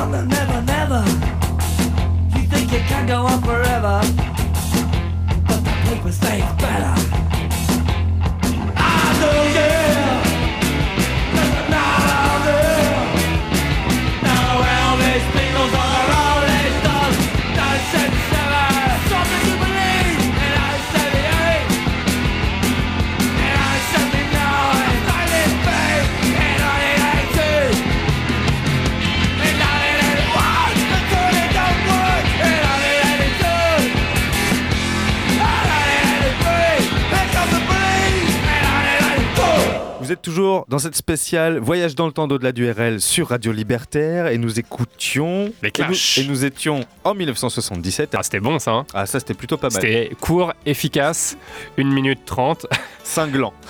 on the never, never. You think it can go on forever, but the paper stays better. I know you. Toujours dans cette spéciale Voyage dans le temps d'au-delà du RL sur Radio Libertaire et nous écoutions. Les Clash. Et nous, et nous étions en 1977. Ah, c'était bon ça. hein. Ah, ça c'était plutôt pas mal. C'était court, efficace, 1 minute 30.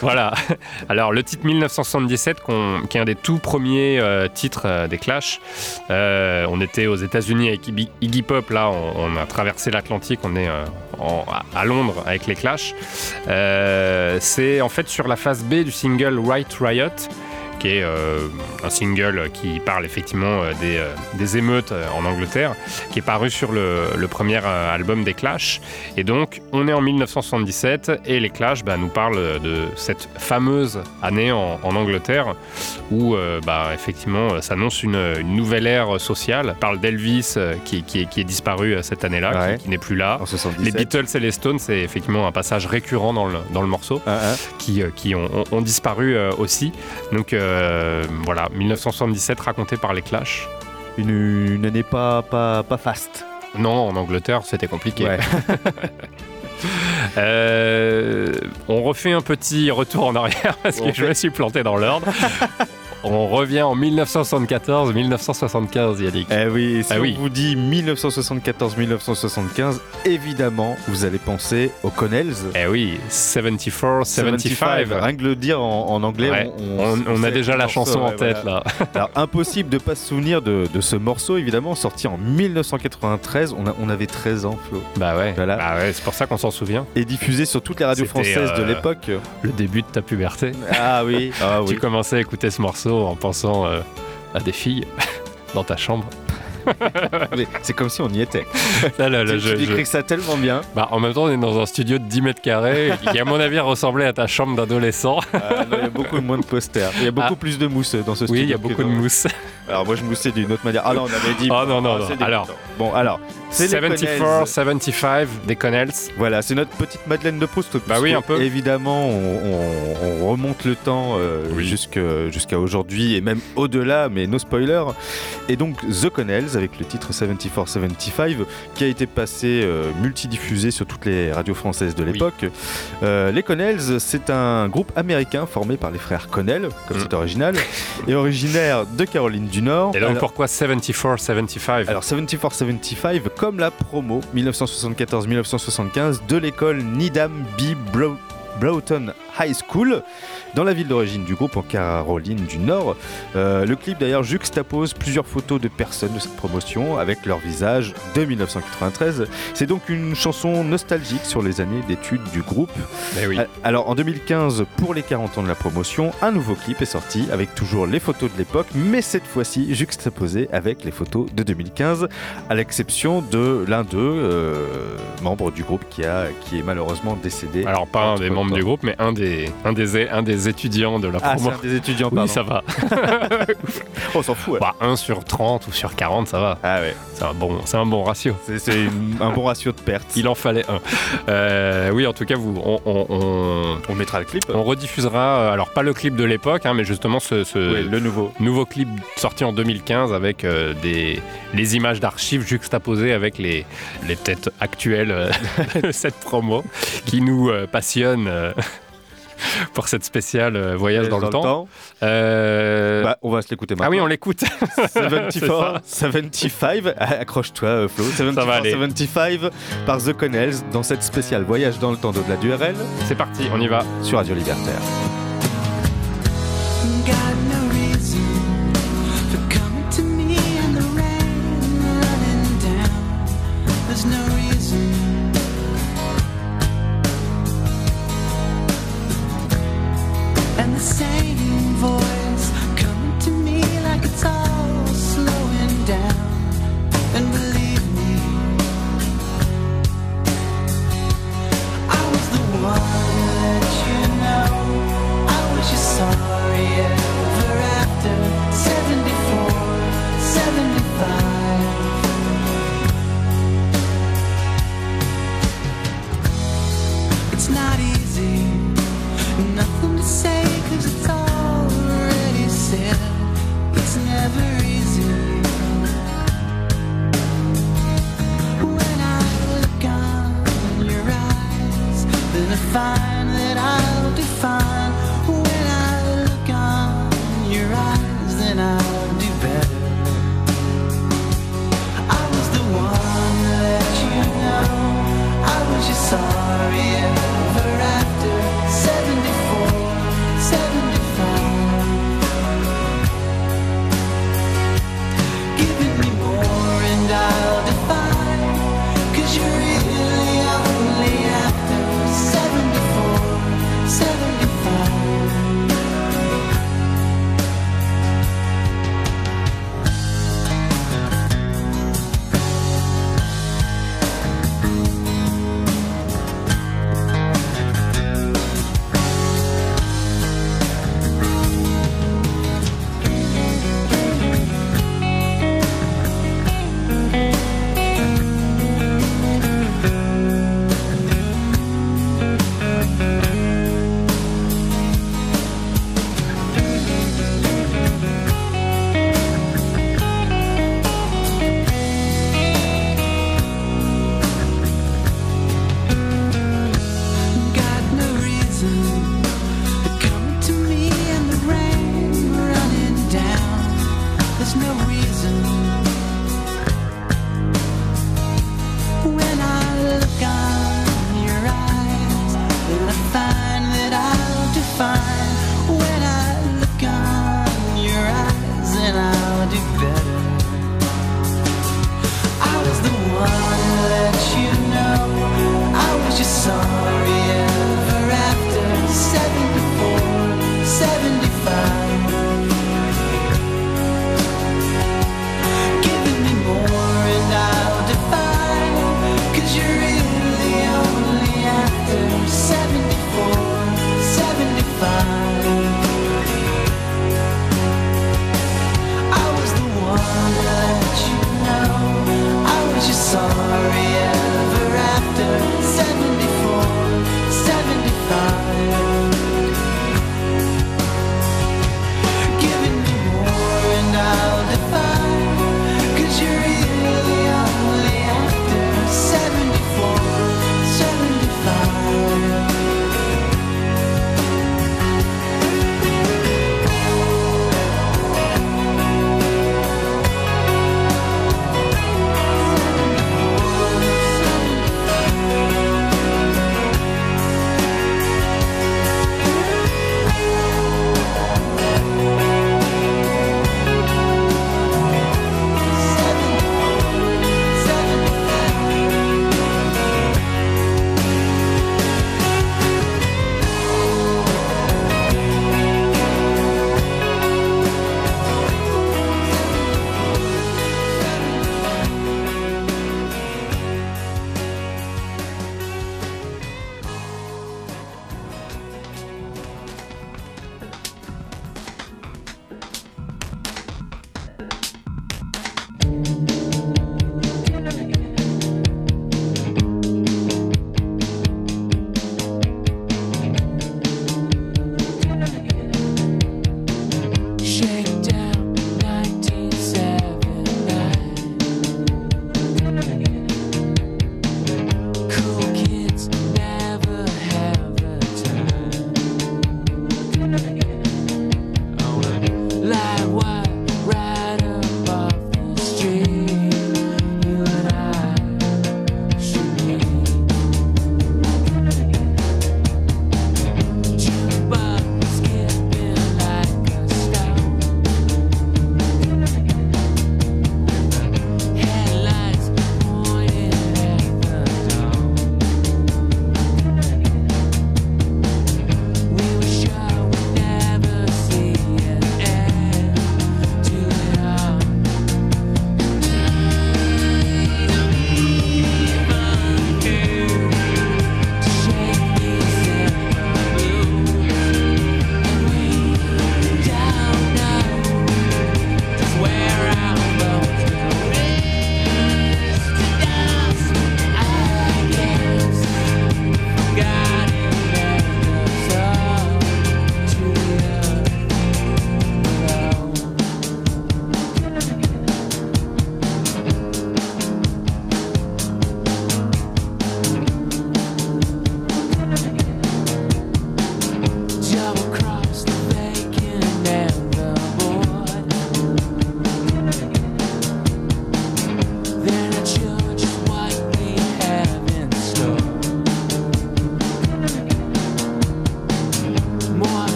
Voilà. Alors, le titre 1977, qu'on- qui est un des tout premiers euh, titres euh, des Clash. Euh, on était aux États-Unis avec Iggy, Pop, là, on, a traversé l'Atlantique, on est à- Londres avec les Clash. C'est en fait sur la phase B du single Right Riot qui est euh, un single qui parle effectivement euh, des, euh, des émeutes en Angleterre, qui est paru sur le, le premier album des Clash. Et donc, on est en 1977 et les Clash bah, nous parlent de cette fameuse année en, en Angleterre où bah, effectivement s'annonce une, une nouvelle ère sociale. On parle d'Elvis qui, qui est, qui est disparu cette année-là, Ouais. qui, qui n'est plus là. En 77. Les Beatles et les Stones, c'est effectivement un passage récurrent dans le, dans le morceau Ah, ah. qui, qui ont, ont- ont disparu aussi. Donc voilà, 1977 raconté par les Clash. Une, une année pas, pas, pas faste. Non, en Angleterre, c'était compliqué. Ouais. Euh, on refait un petit retour en arrière parce que je me suis planté dans l'ordre. on revient en 1974, 1975, Yannick. Eh oui, si Ah on oui. vous dit 1974-1975, évidemment, vous allez penser aux Connells. Eh oui, 74, 75. Rien que le dire en, en anglais, Ouais, on, on- on a déjà la chanson en ouais, tête voilà. là. Alors, impossible de ne pas se souvenir de, de ce morceau, évidemment, sorti en 1993. On, a- on avait 13 ans, Flo. Bah ouais, Voilà. bah ouais c'est pour ça qu'on s'en souvient. Et diffusé sur toutes les radios françaises de euh, l'époque. Le début de ta puberté. Ah oui, ah Tu oui. commençais à écouter ce morceau en pensant euh, à des filles dans ta chambre. C'est comme si on y était. Là, là, là, tu je- tu décris je- ça tellement bien. Bah, en même temps, on est dans un studio de 10 mètres carrés qui, à mon avis, ressemblait à ta chambre d'adolescent. Ah, il y a beaucoup moins de posters. Il y a beaucoup Ah. plus de mousse dans ce studio. Oui, il y a beaucoup de mousse. Alors moi je moussais d'une autre manière. Ah non, on avait dit. Ah non, non, Ah, non. Alors. Bon, alors. C'est les 74, Connells. 75, des Connells. Voilà, c'est notre petite Madeleine de Proust. Bah oui, un peu. Évidemment, on, on- on remonte le temps euh, Oui. jusqu'à aujourd'hui et même au-delà, mais no spoiler. Et donc The Connells avec le titre 74-75 qui a été passé euh, multidiffusé sur toutes les radios françaises de l'époque. Euh, les Connells, c'est un groupe américain formé par les frères Connell, comme Mm. c'est original, et originaire de Caroline du Nord. Et donc, Alors- pourquoi 74, 75 alors 74-75 comme la promo 1974-1975 de l'école Needham B. Brow- Broughton High School dans la ville d'origine du groupe en Caroline du Nord. Euh, le clip d'ailleurs juxtapose plusieurs photos de personnes de cette promotion avec leur visage de 1993. C'est donc une chanson nostalgique sur les années d'études du groupe. Eh oui. Euh, Alors en 2015, pour les 40 ans de la promotion, un nouveau clip est sorti avec toujours les photos de l'époque, mais cette fois-ci juxtaposé avec les photos de 2015, à l'exception de l'un d'eux, euh, membre du groupe qui, a, qui est malheureusement décédé. Alors, pas un des membres temps. du groupe, mais un des, un des, un des étudiants de la Ah, promo. un des étudiants, Oui, pardon. ça va. On s'en fout. ouais. Bah, 1 sur 30 ou sur 40, ça va. Ah ouais, C'est un bon, c'est un bon ratio. c'est un bon ratio de pertes. Il en fallait un. Euh, oui, en tout cas, vous, on, on- on- On mettra le clip. on rediffusera, euh, alors pas le clip de l'époque, hein, mais justement ce, le nouveau. nouveau clip sorti en 2015 avec euh, des, les images d'archives juxtaposées avec les, les têtes actuelles de cette promo qui nous passionne pour cette spéciale euh, voyage dans, le temps. Euh, Bah, on va se l'écouter ah maintenant. oui, on l'écoute. 74, 75, accroche-toi euh, Flo, Ça va 74, aller. 75 par The Connells dans cette spéciale voyage dans le temps d'au-delà du RL C'est parti, on y va. sur Radio Libertaire. And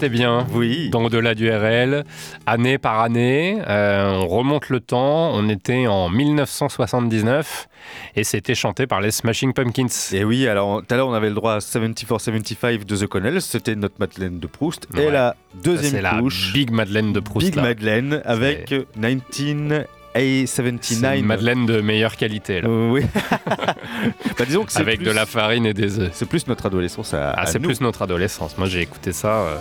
c'était bien. Oui. Dans Au-delà du RL, année par année, euh, on remonte le temps. On était en 1979 et c'était chanté par les Smashing Pumpkins. Et oui, alors tout à l'heure on avait le droit à 74-75 de The Connells, c'était notre Madeleine de Proust. Ouais. Et la deuxième C'est la couche, Big Madeleine de Proust. Big là. Madeleine avec 19 C'est A79. une Madeleine de meilleure qualité. Là. Euh, oui. Bah, disons que c'est Avec plus- de la farine et des œufs. C'est plus notre adolescence à, Ah, à c'est plus notre adolescence. Moi, j'ai écouté ça euh,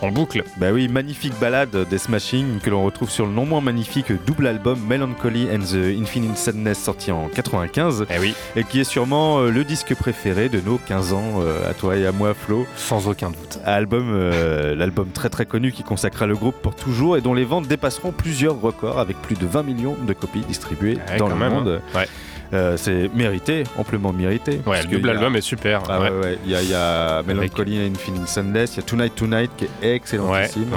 en boucle. Bah oui, magnifique balade des Smashing que l'on retrouve sur le non moins magnifique double album Melancholy and the Infinite Sadness sorti en 95 Eh oui, et qui est sûrement euh, le disque préféré de nos 15 ans euh, à toi et à moi Flo. sans aucun doute. Album, euh, l'album très très connu qui consacrera le groupe pour toujours et dont les ventes dépasseront plusieurs records avec plus de 20 millions de copies distribuées Ouais, dans le même, monde. hein. Ouais. Euh, c'est mérité, amplement mérité. Ouais, le double a- album est super. Ah ouais. Il y a, y a Melancholy and Infinite Sadness, il y a Tonight Tonight qui est excellentissime.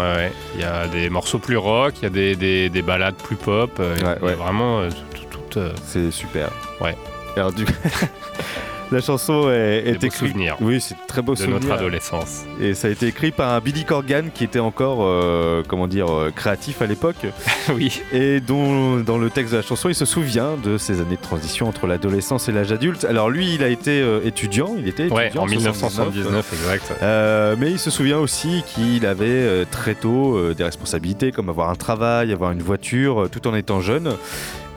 Il y a des morceaux plus rock, il y a des, des, des balades plus pop. euh, y a vraiment euh, tout. tout, euh, C'est super. Ouais. Alors, du... La chanson est, est écrite. Oui, c'est très beau de souvenir. notre adolescence. Et ça a été écrit par un Billy Corgan qui était encore, euh, comment dire, euh, créatif à l'époque. oui. Et dont, dans le texte de la chanson, il se souvient de ces années de transition entre l'adolescence et l'âge adulte. Alors lui, il a été euh, étudiant. Il était Ouais, étudiant en 1979, exact. Euh, mais il se souvient aussi qu'il avait très tôt des responsabilités comme avoir un travail, avoir une voiture, tout en étant jeune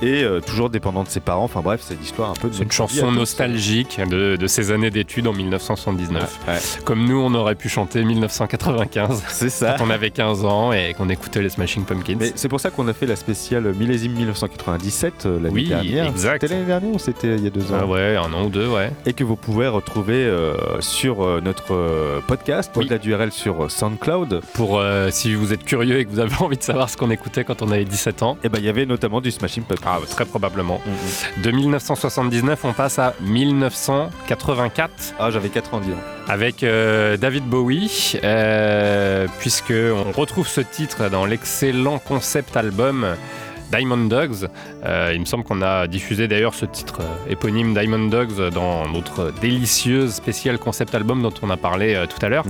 et euh, toujours dépendant de ses parents. Enfin bref, c'est l'histoire un peu de C'est une chanson nostalgique de, de ses années d'études en 1979. Ouais, ouais. Comme nous, on aurait pu chanter 1995 C'est ça. quand on avait 15 ans et qu'on écoutait les Smashing Pumpkins. Mais c'est pour ça qu'on a fait la spéciale millésime 1997 euh, l'année Oui, dernière. exact. C'était l'année dernière ou c'était il y a deux ans Ah ouais, un an ou deux, ouais. Et que vous pouvez retrouver euh, sur euh, notre podcast, Oui. au-delà du RL sur SoundCloud. Pour si vous êtes curieux et que vous avez envie de savoir ce qu'on écoutait quand on avait 17 ans. Et ben il y avait notamment du Smashing Pumpkins. Ah, très probablement. Mhm. De 1979, on passe à 1984 Ah, j'avais 4 ans, avec euh, David Bowie, euh, puisque on retrouve ce titre dans l'excellent concept album Diamond Dogs. Euh, il me semble qu'on a diffusé d'ailleurs ce titre euh, éponyme Diamond Dogs dans notre délicieuse spéciale concept album dont on a parlé euh, tout à l'heure,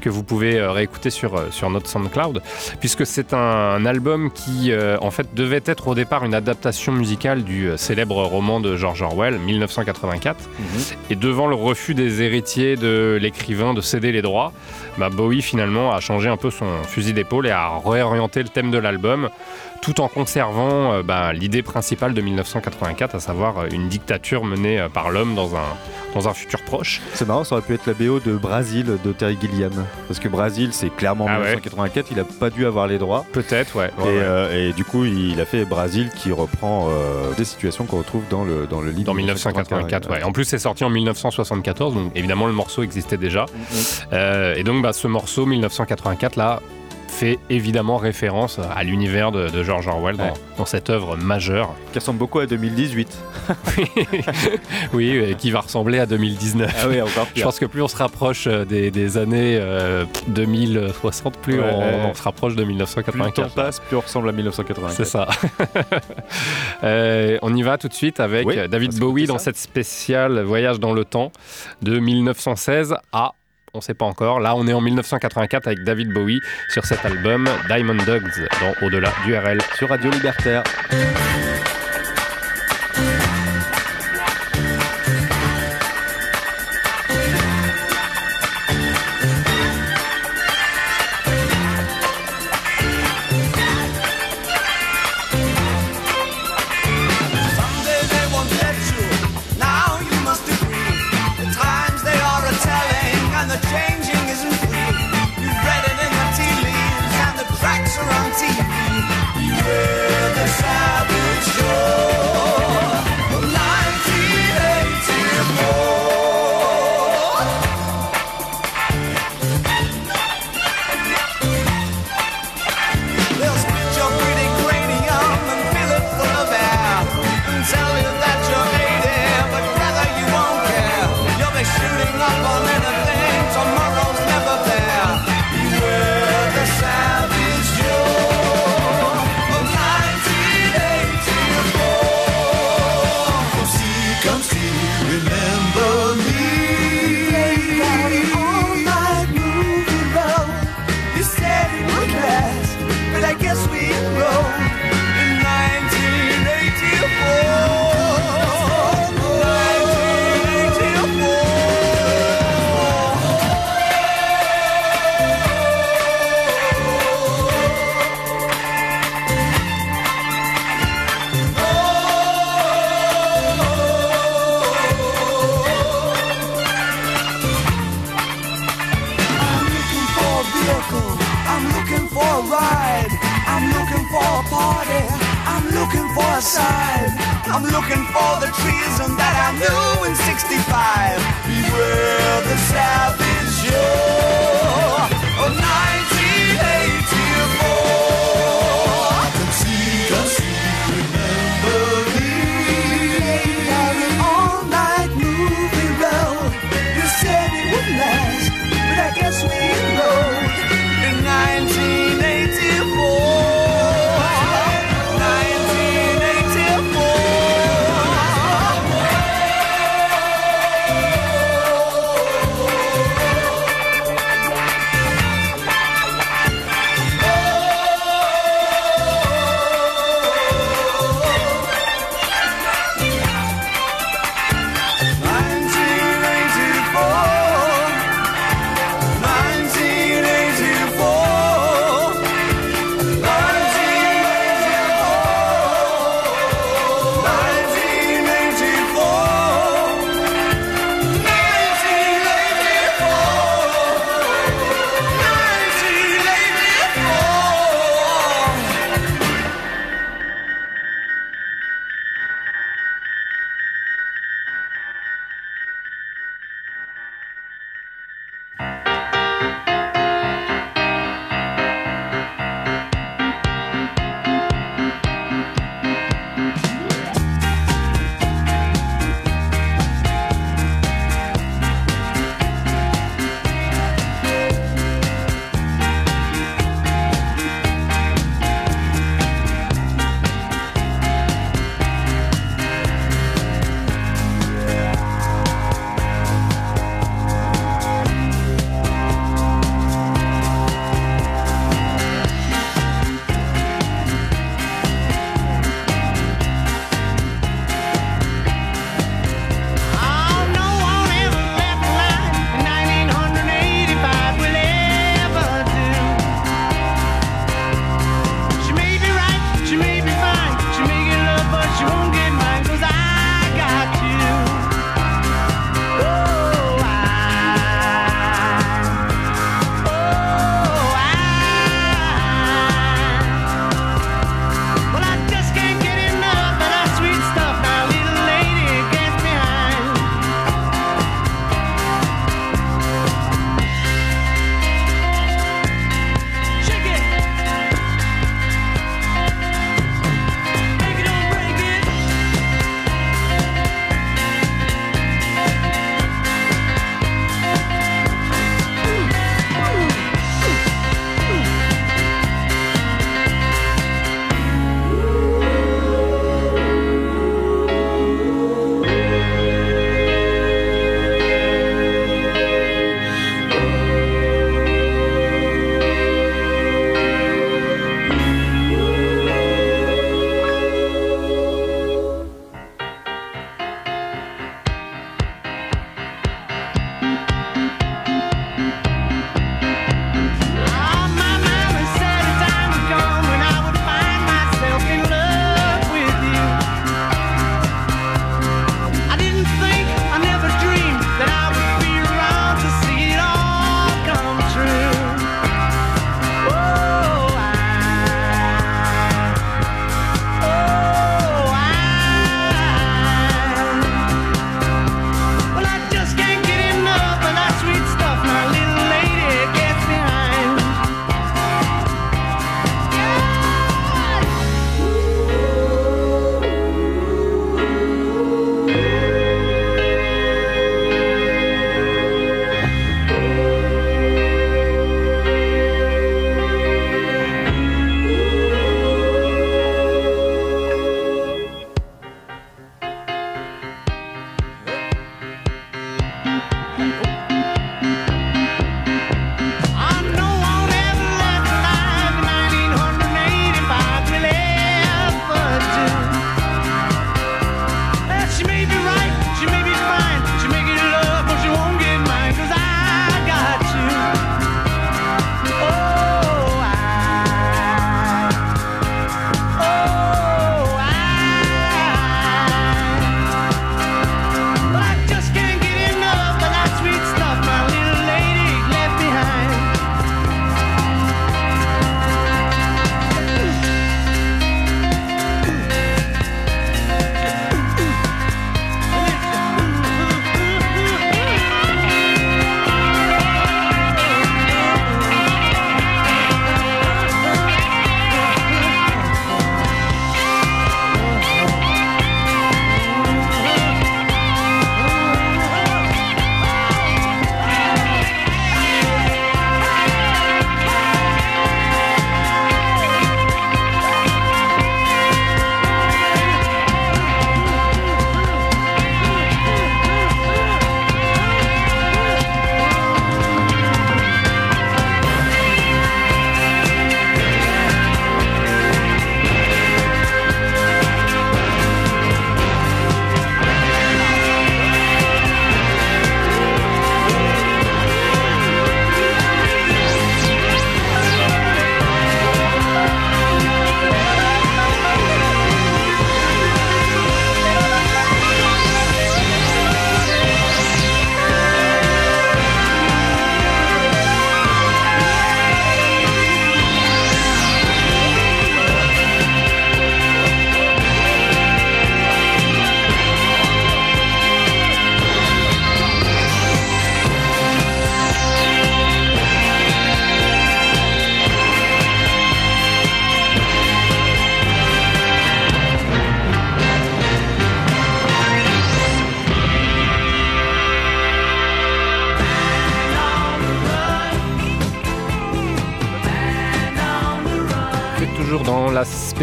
que vous pouvez réécouter sur, sur notre SoundCloud, puisque c'est un, album qui en fait devait être au départ une adaptation musicale du célèbre roman de George Orwell, 1984. Et devant le refus des héritiers de l'écrivain de céder les droits, bah, Bowie finalement a changé un peu son fusil d'épaule et a réorienté le thème de l'album tout en conservant euh, bah, l'idée principale de 1984, à savoir euh, une dictature menée euh, par l'homme dans un, dans un futur proche. C'est marrant, ça aurait pu être la BO de Brasil de Terry Gilliam. Parce que Brasil, c'est clairement Ah ouais. 1984, il a pas dû avoir les droits. Peut-être, ouais. ouais, et, ouais. euh, et du coup, il a fait Brasil qui reprend euh, des situations qu'on retrouve dans le, dans le livre. Dans 1984, ouais. En plus, c'est sorti en 1974, donc évidemment, le morceau existait déjà. Euh, et donc, bah, ce morceau, 1984, là, fait évidemment référence à l'univers de, de George Orwell dans, Ouais. dans cette œuvre majeure. Qui ressemble beaucoup à 2018. oui, et qui va ressembler à 2019. Ah oui, encore Je pense que plus on se rapproche euh, des, des années euh, 2060, plus Ouais, on, ouais. on se rapproche de Plus le temps 1984. passe, plus on ressemble à 1984. C'est ça. Euh, on y va tout de suite avec Oui, euh, David Bowie dans cette spéciale Voyage dans le temps de 1916 à, on sait pas encore, là on est en 1984 avec David Bowie sur cet album Diamond Dogs dans Au-delà du RL. Sur Radio Libertaire.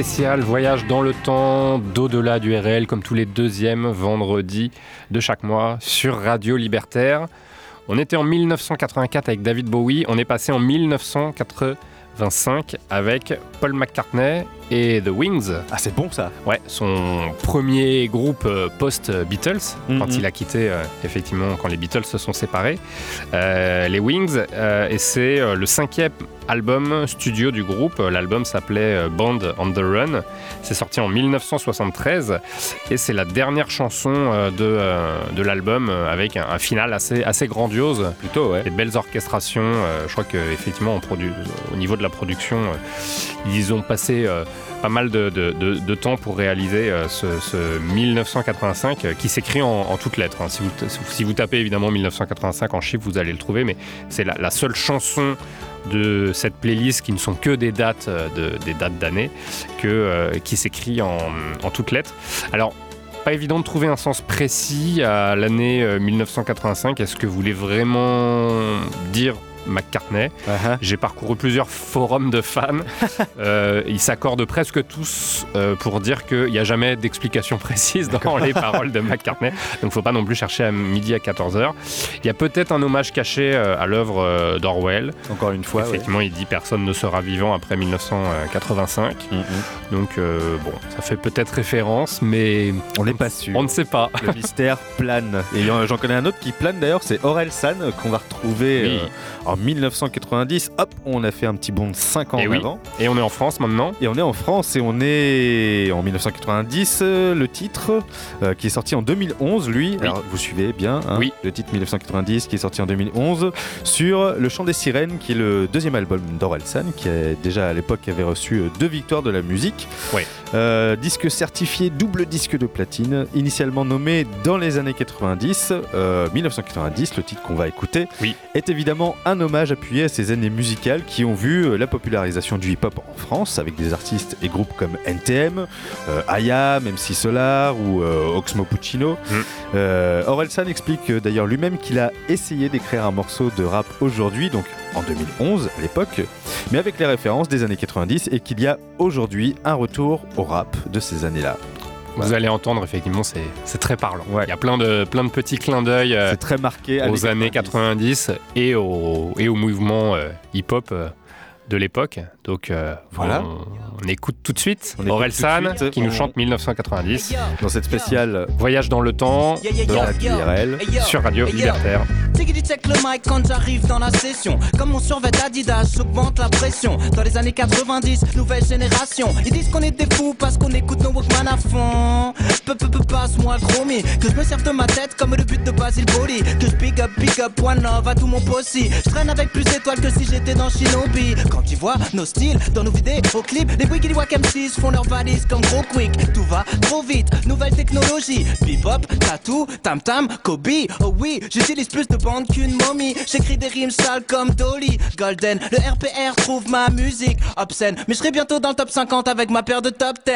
Voyage dans le temps d'au-delà du RL, comme tous les deuxièmes vendredis de chaque mois sur Radio Libertaire. On était en 1984 avec David Bowie, on est passé en 1985 avec Paul McCartney et The Wings. Ah, c'est bon ça Ouais, son premier groupe euh, post-Beatles, quand Mhm. il a quitté, euh, effectivement, quand les Beatles se sont séparés, euh, les Wings, euh, et c'est le cinquième album studio du groupe. L'album s'appelait Band on the Run. C'est sorti en 1973 et c'est la dernière chanson de, de l'album avec un, un final assez, assez grandiose. Plutôt, ouais. Des belles orchestrations. je crois qu'effectivement, au niveau de la production, ils ont passé pas mal de, temps pour réaliser euh, ce, ce 1985 euh, qui s'écrit en, toutes lettres. hein. Si, vous, tapez évidemment 1985 en chiffres, vous allez le trouver, mais c'est la, seule chanson de cette playlist qui ne sont que des dates euh, d'année qui s'écrit en, en toutes lettres. Alors pas évident de trouver un sens précis à l'année euh, 1985. Est-ce que vous voulez vraiment dire McCartney J'ai parcouru plusieurs forums de fans. Euh, ils s'accordent presque tous euh, pour dire qu'il n'y a jamais d'explication précise dans les paroles de McCartney. Donc faut pas non plus chercher à midi à 14h. Il y a peut-être un hommage caché euh, à l'œuvre d'Orwell. Encore une fois, ouais. Effectivement, il dit personne ne sera vivant après 1985. Donc euh, bon, ça fait peut-être référence, mais on n'est pas sûr. On ne sait pas. Le mystère plane. Et j'en connais un autre qui plane d'ailleurs, c'est Aurel San qu'on va retrouver Oui. Euh, en 1990. Hop, on a fait un petit bond de 5 ans Et en oui. avant. Et on est en France maintenant? Et on est en France et on est en 1990. euh, le titre euh, qui est sorti en 2011, lui. Alors vous suivez bien. hein, Oui. Le titre 1990 qui est sorti en 2011 sur Le Chant des Sirènes, qui est le deuxième album d'Orelsan, qui a déjà à l'époque avait reçu euh, deux victoires de la musique. Euh, disque certifié double disque de platine, initialement nommé dans les années 90, euh, 1990, le titre qu'on va écouter, est évidemment un hommage appuyé à ces années musicales qui ont vu euh, la popularisation du hip-hop en France avec des artistes et groupes comme NTM, euh, Aya, MC Solar ou euh, Oxmo Puccino. Euh, Orelsan explique d'ailleurs lui-même qu'il a essayé d'écrire un morceau de rap aujourd'hui, donc en 2011 à l'époque, mais avec les références des années 90 et qu'il y a aujourd'hui un retour au rap de ces années-là. Vous allez entendre, effectivement, c'est très parlant. Il y a plein de, plein de petits clins d'œil euh, très marqué aux années 90 et au, et au mouvement euh, hip-hop euh, de l'époque. Donc euh, Voilà. on, on écoute tout de suite On Aurel San suite. qui nous chante 1990. Dans cette spéciale Voyage dans le temps de yo. sur Radio. Libertaire. Tickety check le mic quand j'arrive dans la session. Comme mon survêt Adidas, j'augmente la pression. Dans les années 90, nouvelle génération. Ils disent qu'on est des fous parce qu'on écoute nos Walkman à fond. Peu, peu, peu, passe-moi le chromie. Que je me serve de ma tête comme le but de Basil Boli. Que je big up, big up, one love à tout mon possi. Je traîne avec plus d'étoiles que si j'étais dans Shinobi. Quand tu vois nos dans nos vidéos, au clip, les Wiggly Wack M6 font leur valise comme gros quick. Tout va trop vite, nouvelle technologie. Bebop, tattoo, tam tam, Kobe. Oh oui, j'utilise plus de bandes qu'une momie. J'écris des rimes sales comme Dolly. Golden, le RPR trouve ma musique obscène. Mais je serai bientôt dans le top 50 avec ma paire de top 10.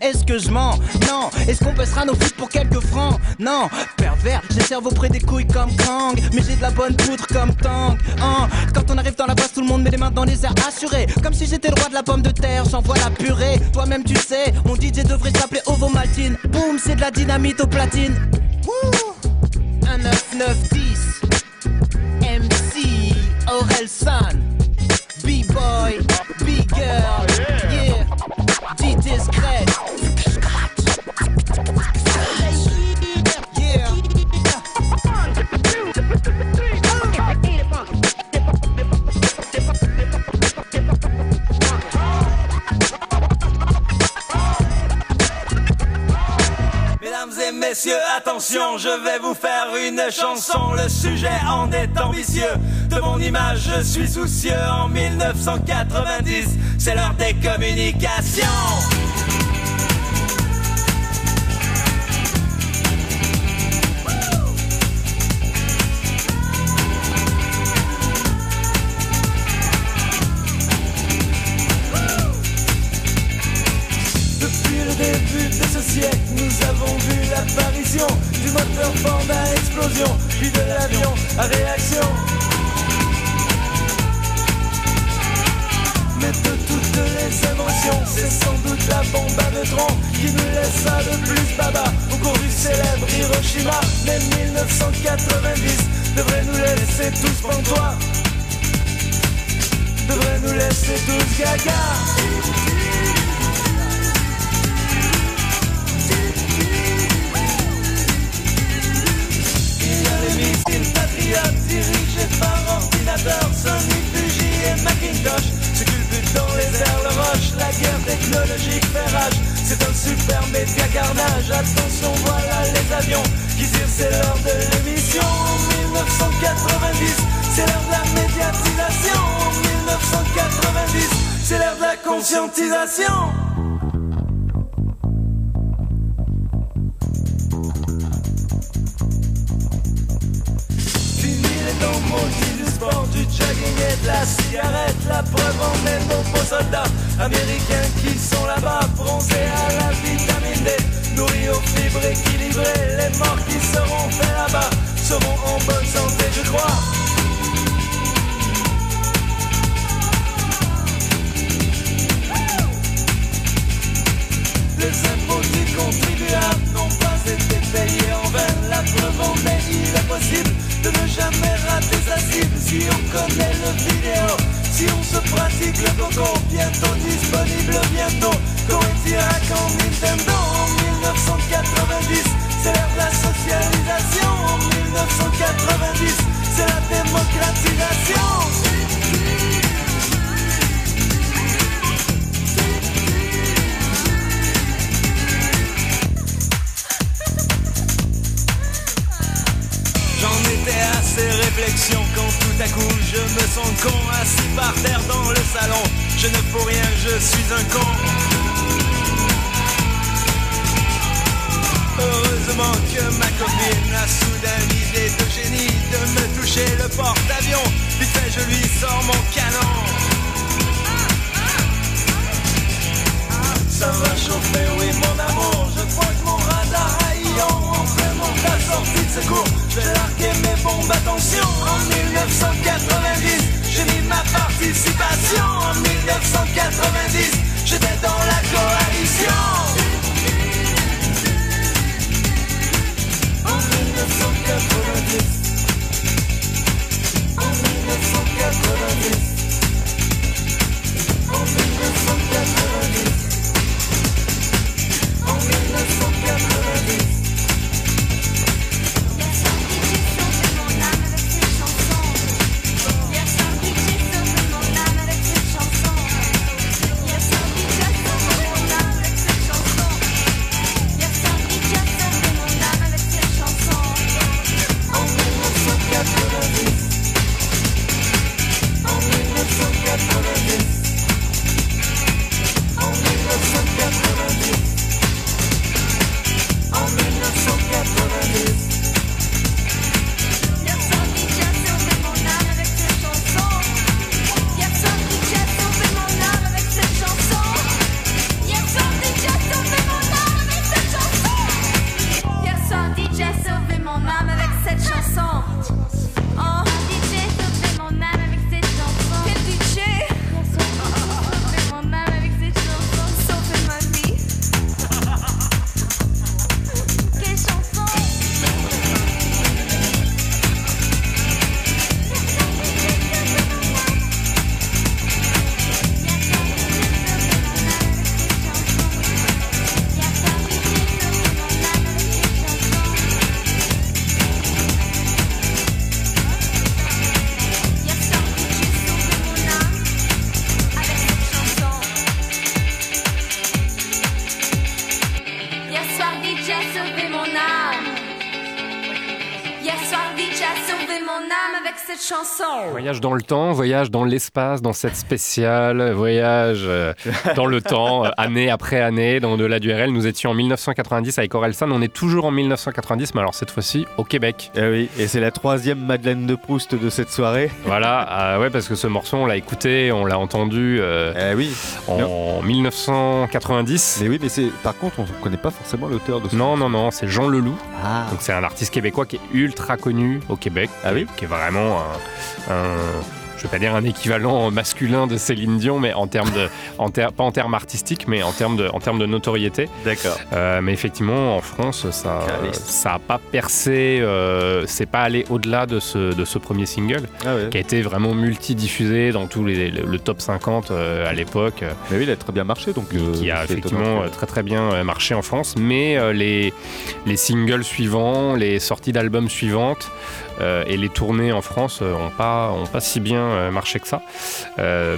Est-ce que je mens? Non. Est-ce qu'on baissera nos feats pour quelques francs? Non. Pervers, j'ai cerveau près des couilles comme Kang. Mais j'ai de la bonne poudre comme Tang. Hein. Quand on arrive dans la base, tout le monde met les mains dans les airs Comme si j'étais le roi de la pomme de terre, j'envoie la purée. Toi-même, tu sais, mon DJ devrait s'appeler Ovo Maltine. Boum, c'est de la dynamite aux platines. Wouh 1 9 9 10 MC Aurel San B-boy, B-girl Yeah DJ Scratch messieurs, attention, je vais vous faire une chanson. Le sujet en est ambitieux. De mon image, je suis soucieux. En 1990, c'est l'heure des communications. Fort à explosion, puis de l'avion à réaction. Mais de toutes les émotions. C'est sans doute la bombe à neutrons qui nous laissa le plus baba au cours du célèbre Hiroshima. Mais 1990 devrait nous laisser tous pantois. Devrait nous laisser tous gaga. Missiles patriotes dirigés par ordinateur Sony, Fuji et Macintosh. Ce culbute dans les airs le roche La guerre technologique fait rage. C'est un super média carnage Attention voilà les avions qui tirent c'est l'heure de l'émission. En 1990 c'est l'heure de la médiatisation. En 1990 c'est l'heure de la conscientisation jogging et de la cigarette. La preuve en est nos beaux soldats américains qui sont là-bas, bronzés à la vitamine D, nourris aux fibres équilibrées. Les morts qui seront faits là-bas seront en bonne santé, je crois. Les impôts du contribuable n'ont pas été payés en vain. La preuve en est, il est possible de ne jamais rater sa cible si on connaît le vidéo. Si on se pratique le coco, bientôt disponible, bientôt. Coïntirac en Nintendo en 1990, c'est l'ère de la socialisation. En 1990, c'est la démocratisation. Ces réflexions quand tout à coup je me sens con assis par terre dans le salon. Je ne fous rien, je suis un con. Heureusement que ma copine a soudain l'idée de génie de me toucher le porte-avions. Vite fait, je lui sors mon canon. Ça va chauffer, oui mon amour Je crois que mon radar ion Enfin mon la sortie de secours Je vais mes bombes, attention En 1990 J'ai mis ma participation En 1990 J'étais dans la coalition En 1990 En 1990 En 1990 en 1990 Voyage dans le temps, voyage dans l'espace, dans cette spéciale, voyage euh, dans le temps, euh, année après année, dans de la DURL. Nous étions en 1990 avec Orelsan, on est toujours en 1990, mais alors cette fois-ci au Québec. Eh oui, et c'est la troisième Madeleine de Proust de cette soirée. Voilà, euh, ouais, parce que ce morceau, on l'a écouté, on l'a entendu euh, oui. en 1990. Mais oui, mais c'est par contre, on ne connaît pas forcément l'auteur de ce Non, non, non, c'est Jean Leloup. Ah. Donc c'est un artiste québécois qui est ultra connu au Québec, Ah oui qui est vraiment un, un- je vais pas dire un équivalent masculin de Céline Dion, mais en termes de, en ter- pas en termes artistiques, mais en termes de, en termes de notoriété. D'accord. Euh, mais effectivement, en France, ça, Carliste. ça a pas percé, euh, c'est pas allé au-delà de ce, de ce premier single, Ah ouais. qui a été vraiment multidiffusé dans tous les, le, le top 50 euh, à l'époque. Mais oui, il a très bien marché, donc. euh, qui a c'est effectivement étonnant euh, très très bien euh, marché en France, mais euh, les, les singles suivants, les sorties d'albums suivantes euh, et les tournées en France n'ont pas, ont pas si bien euh, marché que ça. Euh,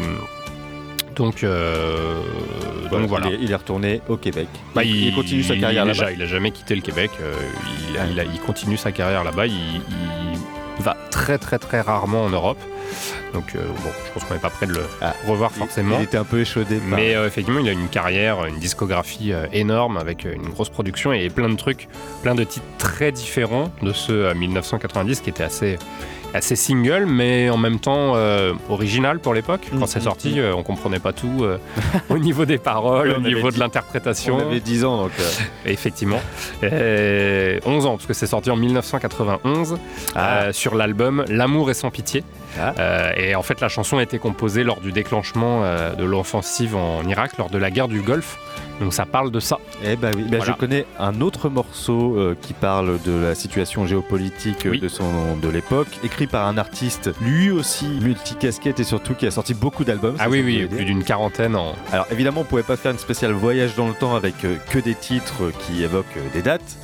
donc, euh, Voilà, donc voilà. Il, est, il est retourné au Québec. Bah, il, il continue sa carrière là-bas. il a jamais quitté le Québec. euh, il, a- continue sa carrière là-bas. Il va très très très rarement en Europe. Donc euh, bon, je pense qu'on n'est pas prêt de le revoir forcément. Ah, Il était un peu échaudé. par- Mais euh, effectivement, il a une carrière, une discographie euh, énorme avec une grosse production et plein de trucs, plein de titres très différents de ceux à 1990 qui étaient assez assez single mais en même temps original pour l'époque quand c'est sorti euh, on comprenait pas tout au niveau des paroles au niveau de l'interprétation On avait 10 ans, donc. Effectivement. Euh, 11 ans, parce que c'est sorti en 1991 euh, sur l'album L'amour est sans pitié. Euh, et en fait, la chanson a été composée lors du déclenchement euh, de l'offensive en Irak, lors de la guerre du Golfe. Donc ça parle de ça. Eh ben oui, Ben, Voilà. je connais un autre morceau euh, qui parle de la situation géopolitique de son de l'époque, écrit par un artiste lui aussi multicasquette et surtout qui a sorti beaucoup d'albums. Ah oui, oui, plus d'une quarantaine en. Alors évidemment, on pouvait pas faire une spéciale voyage dans le temps avec que des titres qui évoquent des dates,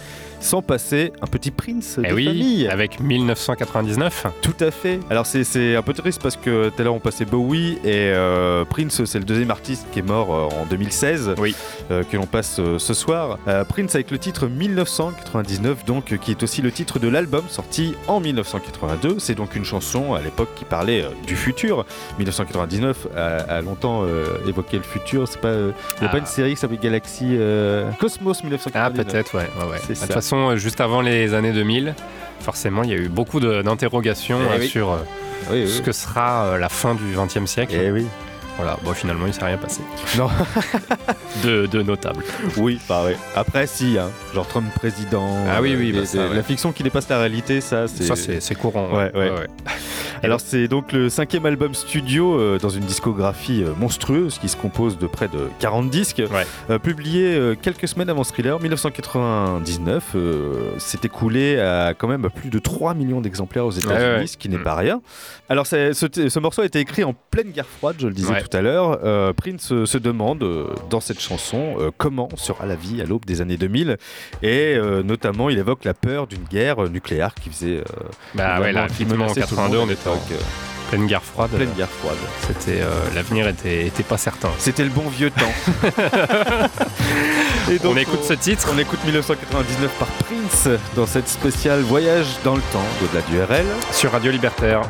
sans passer un petit Prince de Eh oui, famille. avec 1999. Tout à fait. Alors c'est- un peu triste parce que tout à l'heure on passait Bowie et euh, Prince c'est le deuxième artiste qui est mort euh, en 2016 euh, que l'on passe ce soir. Prince avec le titre 1999 donc qui est aussi le titre de l'album sorti en 1982. C'est donc une chanson à l'époque qui parlait du futur. 1999 a, a longtemps évoqué le futur. C'est pas il n'y a Ah. pas une série qui s'appelle Galaxy Cosmos 1999. Ah, peut-être, ouais. ouais, ouais. C'est De toute façon, euh, juste avant les années 2000, forcément, il y a eu beaucoup d'interrogations Eh euh, oui. sur euh, Oui, oui. ce que sera la fin du XXe siècle. Eh oui. Voilà, bon, finalement, il s'est rien passé. Non. de, de notable. Oui, bah ouais. Après, si, hein. genre Trump président. Ah oui, oui, des- bah ça, des- ouais. La fiction qui dépasse la réalité, ça, c'est. Ça, c'est- c'est courant, Ouais, ouais. ouais. Alors, c'est donc le cinquième album studio euh, dans une discographie euh, monstrueuse qui se compose de près de 40 disques, euh, publié euh, quelques semaines avant Thriller, 1999. euh, s'est écoulé à quand même plus de 3 millions d'exemplaires aux États-Unis, ce qui n'est pas rien. Alors, ce, ce morceau a été écrit en pleine guerre froide, je le disais. Tout à l'heure. Euh, Prince euh, se demande euh, dans cette chanson euh, comment sera la vie à l'aube des années 2000 et notamment il évoque la peur d'une guerre nucléaire qui faisait. Bah ouais, là, qui effectivement, en menaçait tout le 82, monde on était en pleine guerre froide. Pleine guerre froide. C'était l'avenir était, était pas certain. C'était le bon vieux temps. Et On écoute ce titre. On écoute 1999 par Prince dans cette spéciale voyage dans le temps au-delà du RL. Sur Radio Libertaire.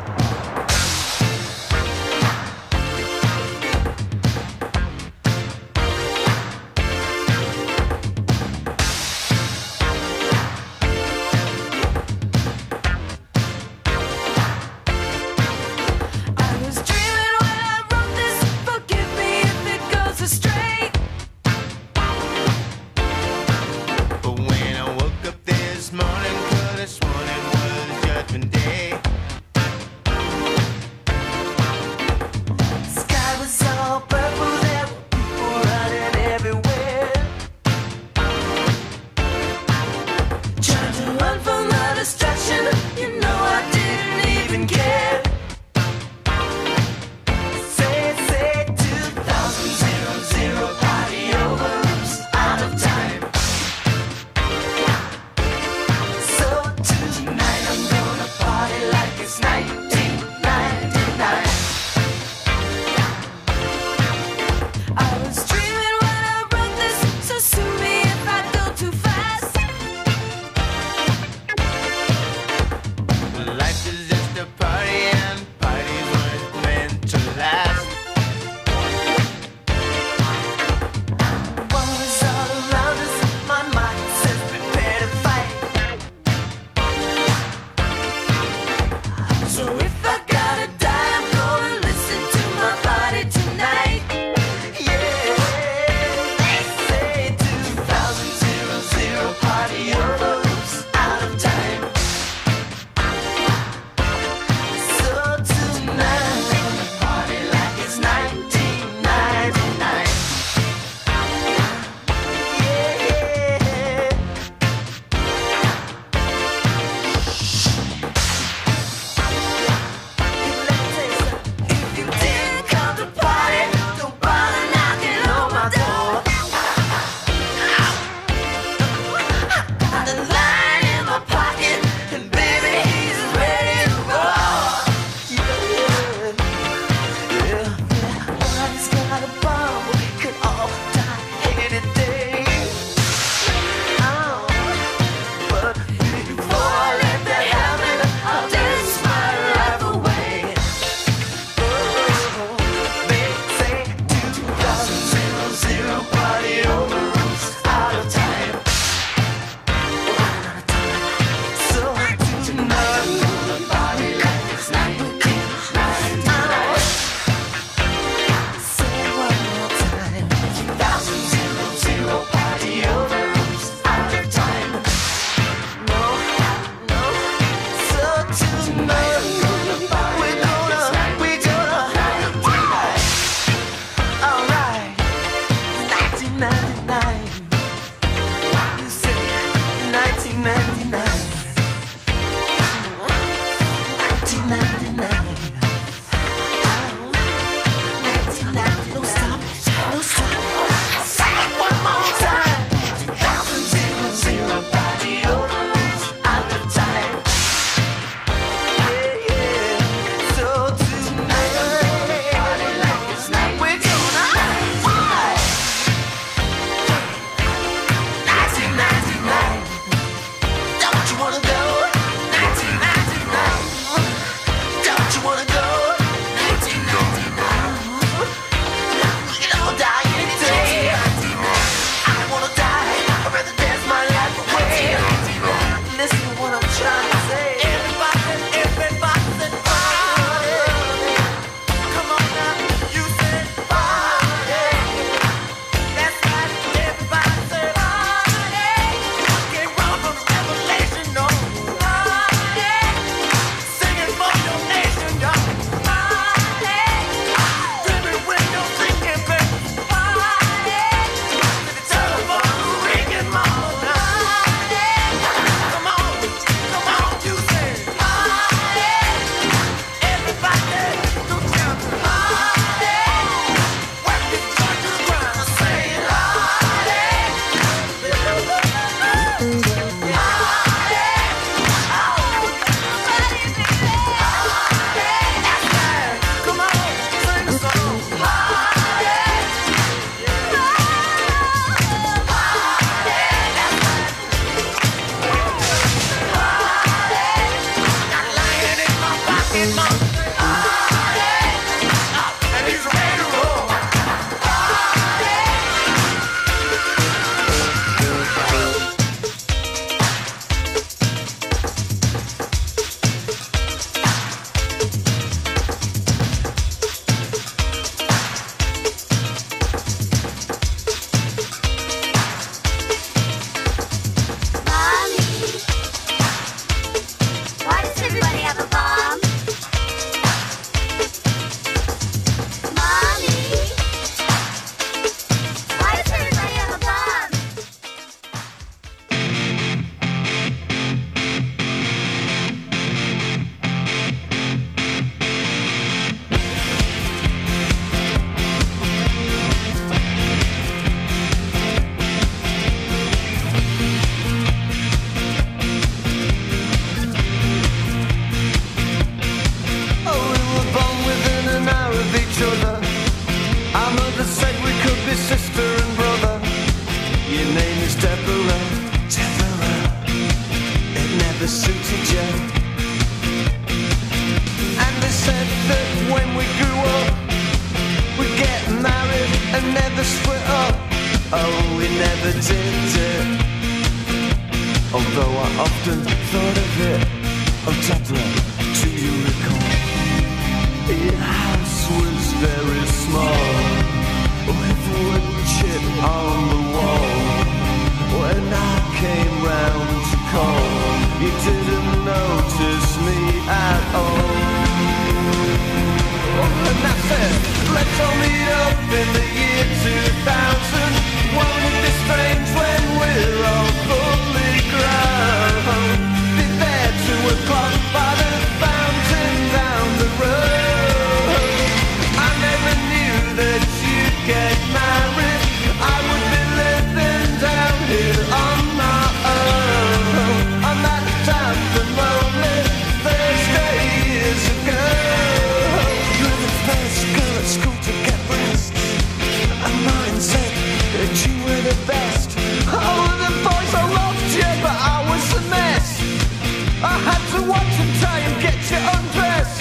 I had to watch and try and get you undressed.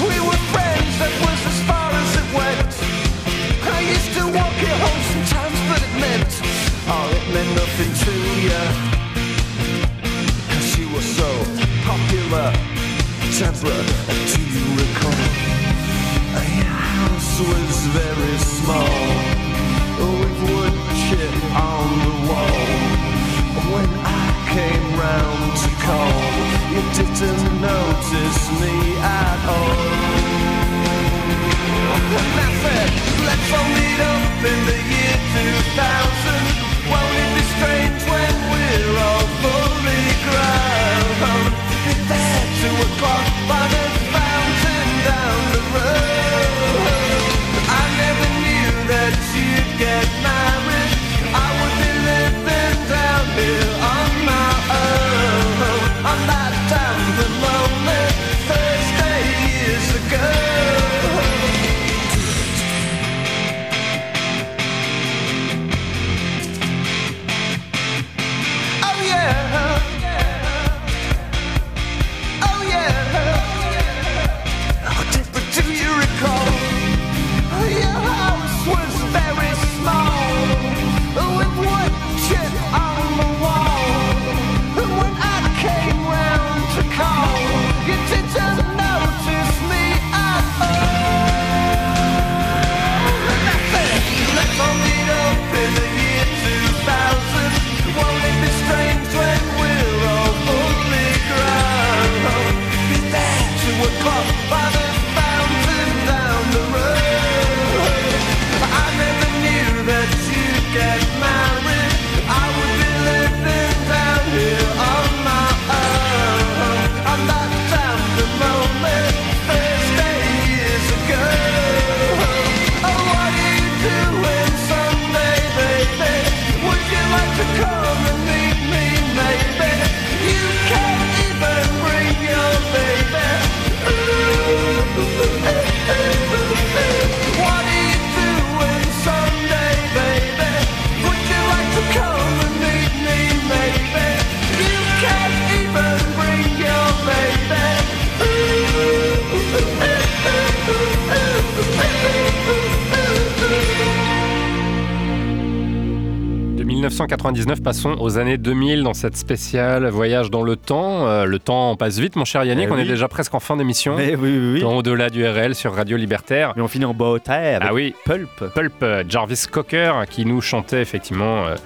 We were friends, that was as far as it went. I used to walk you home sometimes, but it meant, oh, it meant nothing to you. You were so popular. Call, you didn't notice me at all. Said, let's all meet up in the year 2000. 1999, passons aux années 2000 dans cette spéciale voyage dans le temps. Euh, le temps passe vite, mon cher Yannick. Eh on est déjà presque en fin d'émission. Eh oui, oui, oui. Dans Au-delà du RL sur Radio Libertaire. Mais on finit en bas terre. Ah oui, Pulp. Pulp, euh, Jarvis Cocker, qui nous chantait effectivement euh,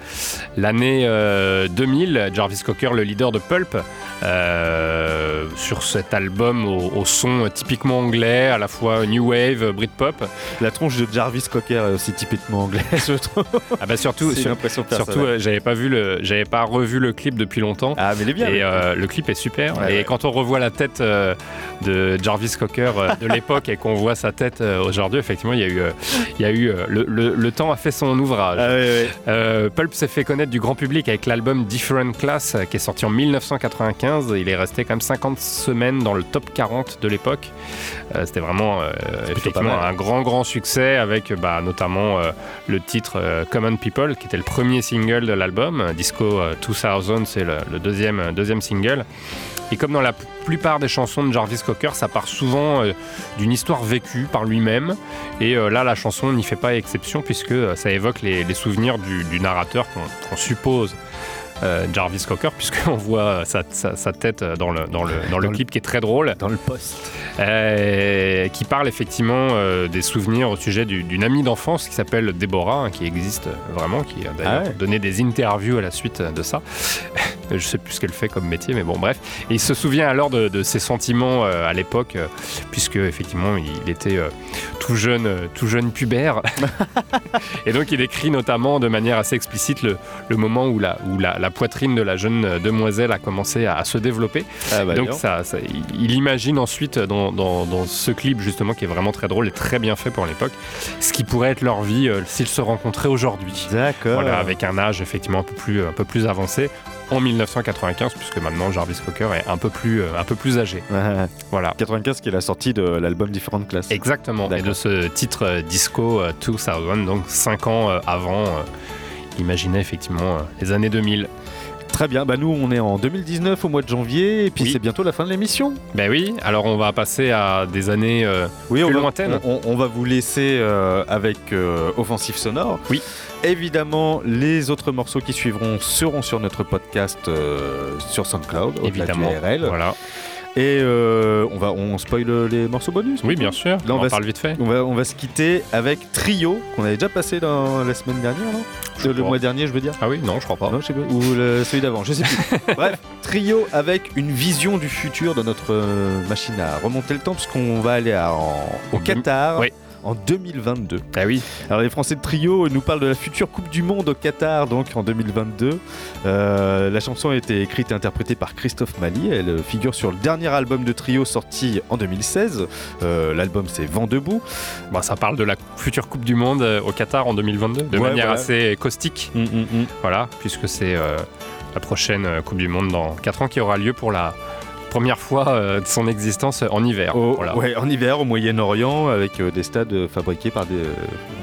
l'année euh, 2000. Jarvis Cocker, le leader de Pulp, euh, sur cet album au, au son typiquement anglais, à la fois New Wave, Britpop. La tronche de Jarvis Cocker est aussi typiquement anglaise, je trouve. Ah bah surtout, sur- surtout euh, j'avais pas vu le, j'avais pas revu le clip depuis longtemps. Ah, mais il est bien. Et le euh, le clip est super. Ouais, et ouais. quand on revoit la tête euh, de Jarvis Cocker de l'époque et qu'on voit sa tête aujourd'hui, effectivement, il y a eu, il y a eu le, le- le temps a fait son ouvrage. Ah, ouais, Pulp s'est fait connaître du grand public avec l'album Different Class qui est sorti en 1995. Il est resté quand même 50 semaines dans le top 40 de l'époque. Euh, C'était vraiment euh, effectivement un grand grand succès avec bah, notamment euh, le titre euh, Common People qui était le premier single de l'album. Disco euh, 2000 c'est le, le deuxième, deuxième single. Et comme dans la plupart des chansons de Jarvis Cocker, ça part souvent euh, d'une histoire vécue par lui-même. Et euh, là, la chanson n'y fait pas exception puisque euh, ça évoque les, les souvenirs du, du narrateur qu'on qu'on suppose euh, Jarvis Cocker, puisqu'on voit sa, sa- sa tête dans le, dans le, dans le Dans le- clip qui est très drôle. Dans le poste. Euh, qui parle effectivement euh, des souvenirs au sujet du- d'une amie d'enfance qui s'appelle Déborah, hein, qui existe vraiment, qui a d'ailleurs Ah ouais. donné des interviews à la suite de ça. Je sais plus ce qu'elle fait comme métier, mais bon, bref. Et il se souvient alors de, de ses sentiments euh, à l'époque, euh, puisque effectivement il était euh, tout jeune, euh, tout jeune pubère. Et donc il décrit notamment de manière assez explicite le, le moment où, la, où la, la poitrine de la jeune demoiselle a commencé à, à se développer. Ah bah, donc ça, ça- il- imagine ensuite dans, dans- dans ce clip justement qui est vraiment très drôle et très bien fait pour l'époque, ce qui pourrait être leur vie euh, s'ils se rencontraient aujourd'hui. D'accord. Voilà, avec un âge effectivement un peu plus, un peu plus avancé en 1995, puisque maintenant Jarvis Cocker est un peu plus, euh, un peu plus âgé. Ouais. Voilà. 95 qui est la sortie de l'album Différentes classes. Exactement. Et de ce titre euh, Disco euh, 2000, donc 5 ans avant, imaginez effectivement les années 2000. Très bien, bah nous on est en 2019 au mois de janvier et puis c'est bientôt la fin de l'émission. Ben oui, alors on va passer à des années euh, Oui, on plus va, lointaines. on, on va vous laisser euh, avec euh, Offensif Sonore. Oui. Évidemment, les autres morceaux qui suivront seront sur notre podcast euh, sur SoundCloud, du Évidemment. RL. Voilà. Et euh, on va on spoil les morceaux bonus. Oui, bien sûr. Là, on, va parle se- vite fait. On va, on va se quitter avec Trio, qu'on avait déjà passé dans la semaine dernière, non? Je Le mois dernier, je veux dire. Ah oui, non, je crois pas. Non, je sais pas. Ou le- celui d'avant, je sais plus. Bref, Trio avec une vision du futur de notre euh, machine à remonter le temps, puisqu'on va aller à- en- au Qatar. En 2022. Ah oui. Alors les Français de Trio nous parlent de la future Coupe du Monde au Qatar, donc en 2022. Euh, la chanson a été écrite et interprétée par Christophe Mali. Elle figure sur le dernier album de Trio sorti en 2016. Euh, L'album c'est Vent debout. Bah, ça parle de la future Coupe du Monde euh, au Qatar en 2022, de Ouais, manière assez caustique. Mm, mm, mm. Voilà, puisque c'est euh, la prochaine euh, Coupe du Monde dans 4 ans qui aura lieu pour la première fois euh, de son existence en hiver. Au- Voilà. ouais, en hiver au Moyen-Orient avec euh, des stades euh, fabriqués par des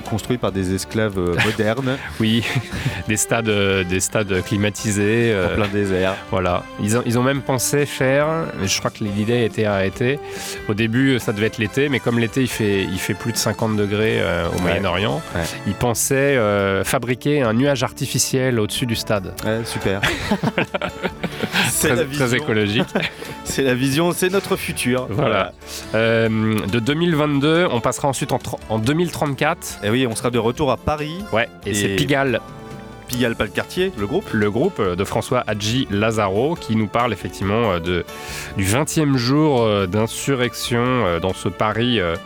construits par des esclaves euh, modernes Oui, des stades, euh, des stades climatisés. euh, en plein désert. Voilà. Ils ont, ils ont même pensé faire, je crois que l'idée a été arrêtée. Au début, ça devait être l'été, mais comme l'été il fait, il fait plus de 50 degrés euh, au Ouais. Moyen-Orient, Ouais. ils pensaient euh, fabriquer un nuage artificiel au-dessus du stade. Ouais, super. c'est Très, la très vision. écologique. C'est la vision, c'est notre futur. Voilà. Euh, de 2022, on passera ensuite en, tro- en 2034. Et oui, on sera de retour à Paris. Ouais, et, c'est Pigalle. Pigalle, pas le quartier, le groupe. Le groupe euh, de François Hadji Lazaro qui nous parle effectivement euh, de, du 20e jour euh, d'insurrection dans ce Paris euh,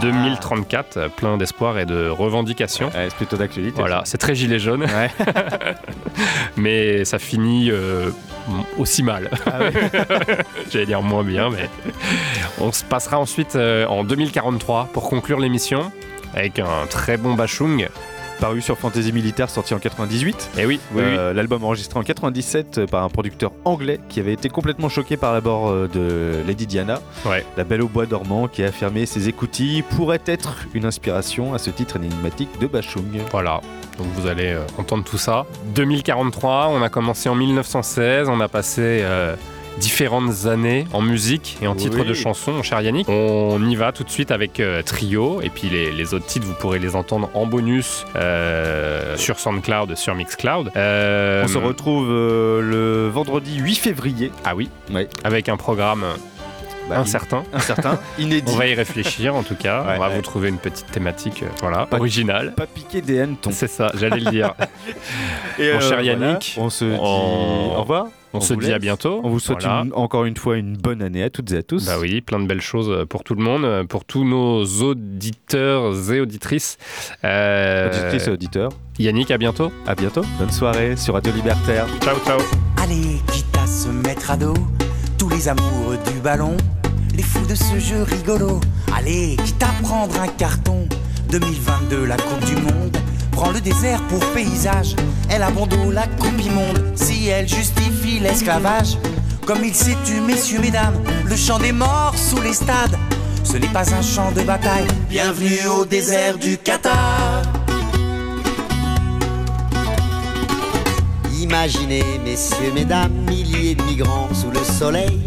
2034, euh, plein d'espoir et de revendications. Ouais, c'est plutôt d'actualité. Voilà, c'est très gilet jaune, Ouais. mais ça finit euh, aussi mal. Ah ouais. J'allais dire moins bien, mais on se passera ensuite euh, en 2043 pour conclure l'émission avec un très bon Bachung. Paru sur Fantasy Militaire, sorti en 98. Et oui, oui, oui. Euh, L'album enregistré en 97 euh, par un producteur anglais qui avait été complètement choqué par la mort euh, de Lady Diana. Ouais. La Belle au bois dormant qui a affirmé ses écoutilles pourrait être une inspiration à ce titre énigmatique de Bachung. Voilà, donc vous allez euh, entendre tout ça. 2043, on a commencé en 1916, on a passé euh, différentes années en musique et en titre Oui. de chanson, mon cher Yannick. On y va tout de suite avec euh, Trio, et puis les, les autres titres, vous pourrez les entendre en bonus euh, sur SoundCloud, sur Mixcloud. Euh, On se retrouve le vendredi 8 février. Ah oui, Ouais. avec un programme Bah, incertain. Incertain, inédit. On va y réfléchir en tout cas. Ouais, on va ouais. vous trouver une petite thématique, euh, voilà, Pas- originale. Pas piquer des hannetons. C'est ça, j'allais le dire. Et Mon cher voilà, Yannick, on se dit on- au revoir. On, se dit à bientôt. On vous souhaite Voilà. une- encore une fois une bonne année à toutes et à tous. Bah oui, plein de belles choses pour tout le monde, pour tous nos auditeurs et auditrices. Euh, Auditrices et auditeurs, Yannick, à bientôt. à bientôt. Bonne soirée sur Radio Libertaire. Ciao, ciao. Allez, quitte à se mettre à dos, tous les amoureux du ballon, les fous de ce jeu rigolo. Allez, quitte à prendre un carton, 2022, la Coupe du Monde. Prends le désert pour paysage, elle abandonne la Coupe du Monde. Si elle justifie l'esclavage, comme il s'est tu, messieurs, mesdames, le chant des morts sous les stades. Ce n'est pas un champ de bataille. Bienvenue au désert du Qatar. Imaginez, messieurs, mesdames, milliers de migrants sous le soleil,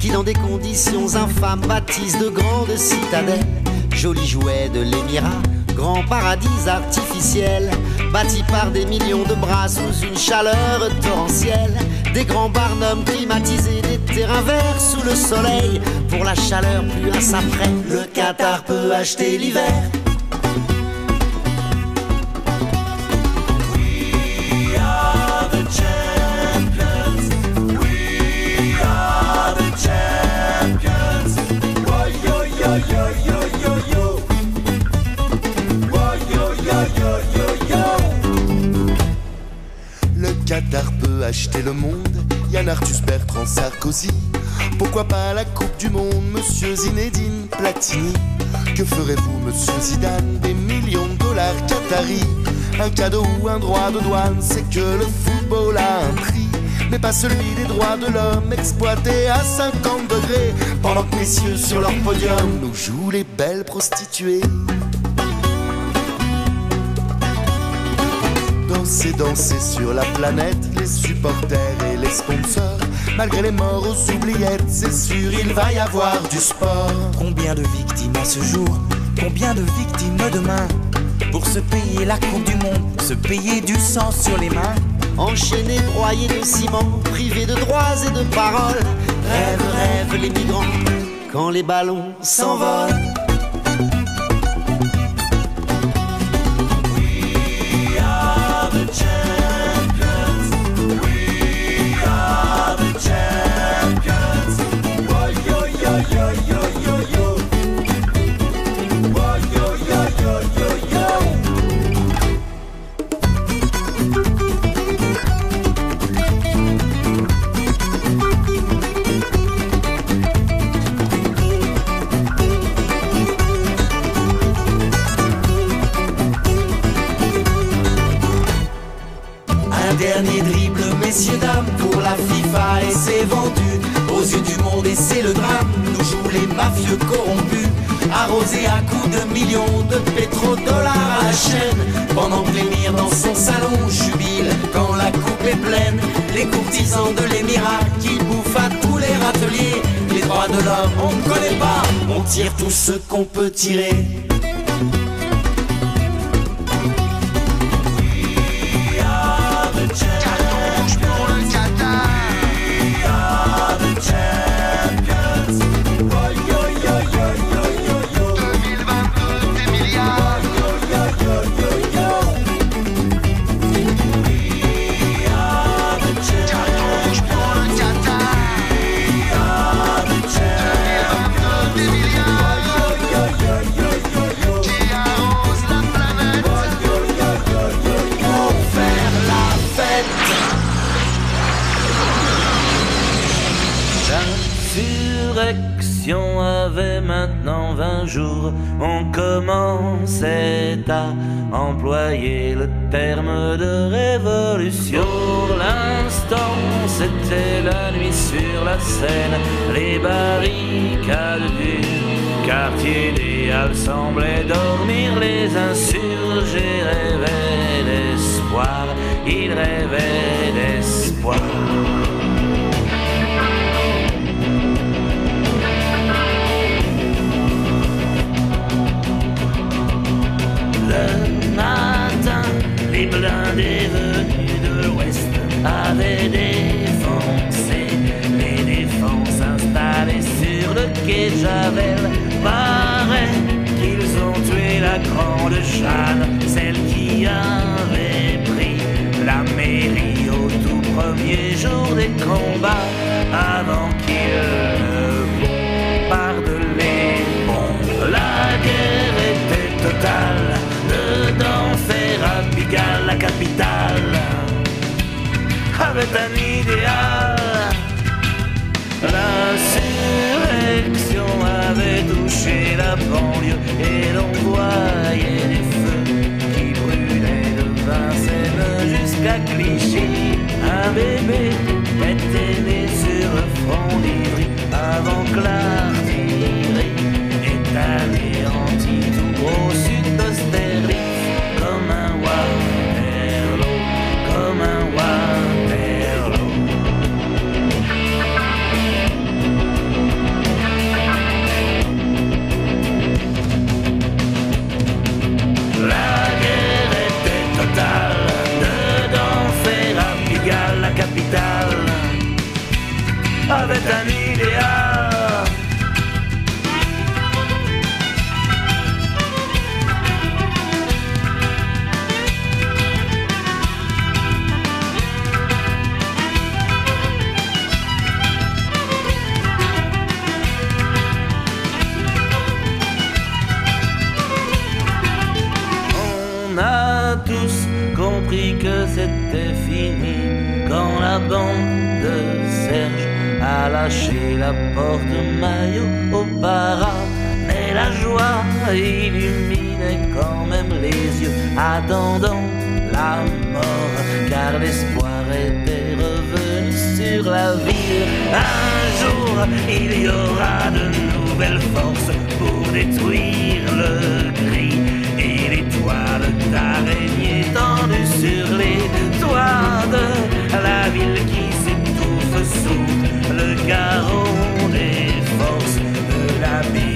qui dans des conditions infâmes bâtissent de grandes citadelles, jolis jouets de l'émirat, grand paradis artificiel, bâti par des millions de bras sous une chaleur torrentielle. Des grands barnums climatisés, des terrains verts sous le soleil. Pour la chaleur, plus un s'apprête, le Qatar peut acheter l'hiver. Qatar peut acheter le monde. Yann Arthus Bertrand Sarkozy. Pourquoi pas la Coupe du Monde, Monsieur Zinedine Platini? Que ferez-vous, Monsieur Zidane? Des millions de dollars Qatari. Un cadeau ou un droit de douane, c'est que le football a un prix. Mais pas celui des droits de l'homme exploité à 50 degrés. Pendant que messieurs sur leur podium nous jouent les belles prostituées. Danser, danser sur la planète, les supporters et les sponsors. Malgré les morts aux oubliettes, c'est sûr, il va y avoir du sport. Combien de victimes à ce jour? Combien de victimes demain? Pour se payer la Coupe du Monde, se payer du sang sur les mains Enchaînés, broyés de ciment, privés de droits et de paroles. Rêve, rêve les migrants, quand les ballons s'envolent. Vendu. Aux yeux du monde et c'est le drame, nous jouent les mafieux corrompus. Arrosés à coups de millions de pétrodollars à la chaîne. Pendant que l'émir dans son salon jubile quand la coupe est pleine. Les courtisans de l'émirat qui bouffent à tous les râteliers. Les droits de l'homme, on ne connaît pas, on tire tout ce qu'on peut tirer. Les barricades du quartier des Halles semblaient dormir. Les insurgés rêvaient d'espoir. Ils rêvaient d'espoir. Le matin, les blindés venus de l'ouest avaient défoncé Javel. Paraît qu'ils ont tué la grande Jeanne, celle qui avait pris la mairie au tout premier jour des combats, avant qu'ils ne bombardent les ponts. La guerre était totale, dedans faire à la capitale, avait un touché la banlieue et l'on voyait des feux qui brûlaient de Vincennes jusqu'à Clichy. Un bébé était né sur le front d'Ivry avant que l'artillerie porte maillot au para. Mais la joie illuminait quand même les yeux, attendant la mort, car l'espoir était revenu sur la ville. Un jour, il y aura de nouvelles forces pour détruire le gris et l'étoile d'araignée tendue sur les toits de la ville qui le garrot des forces de la vie.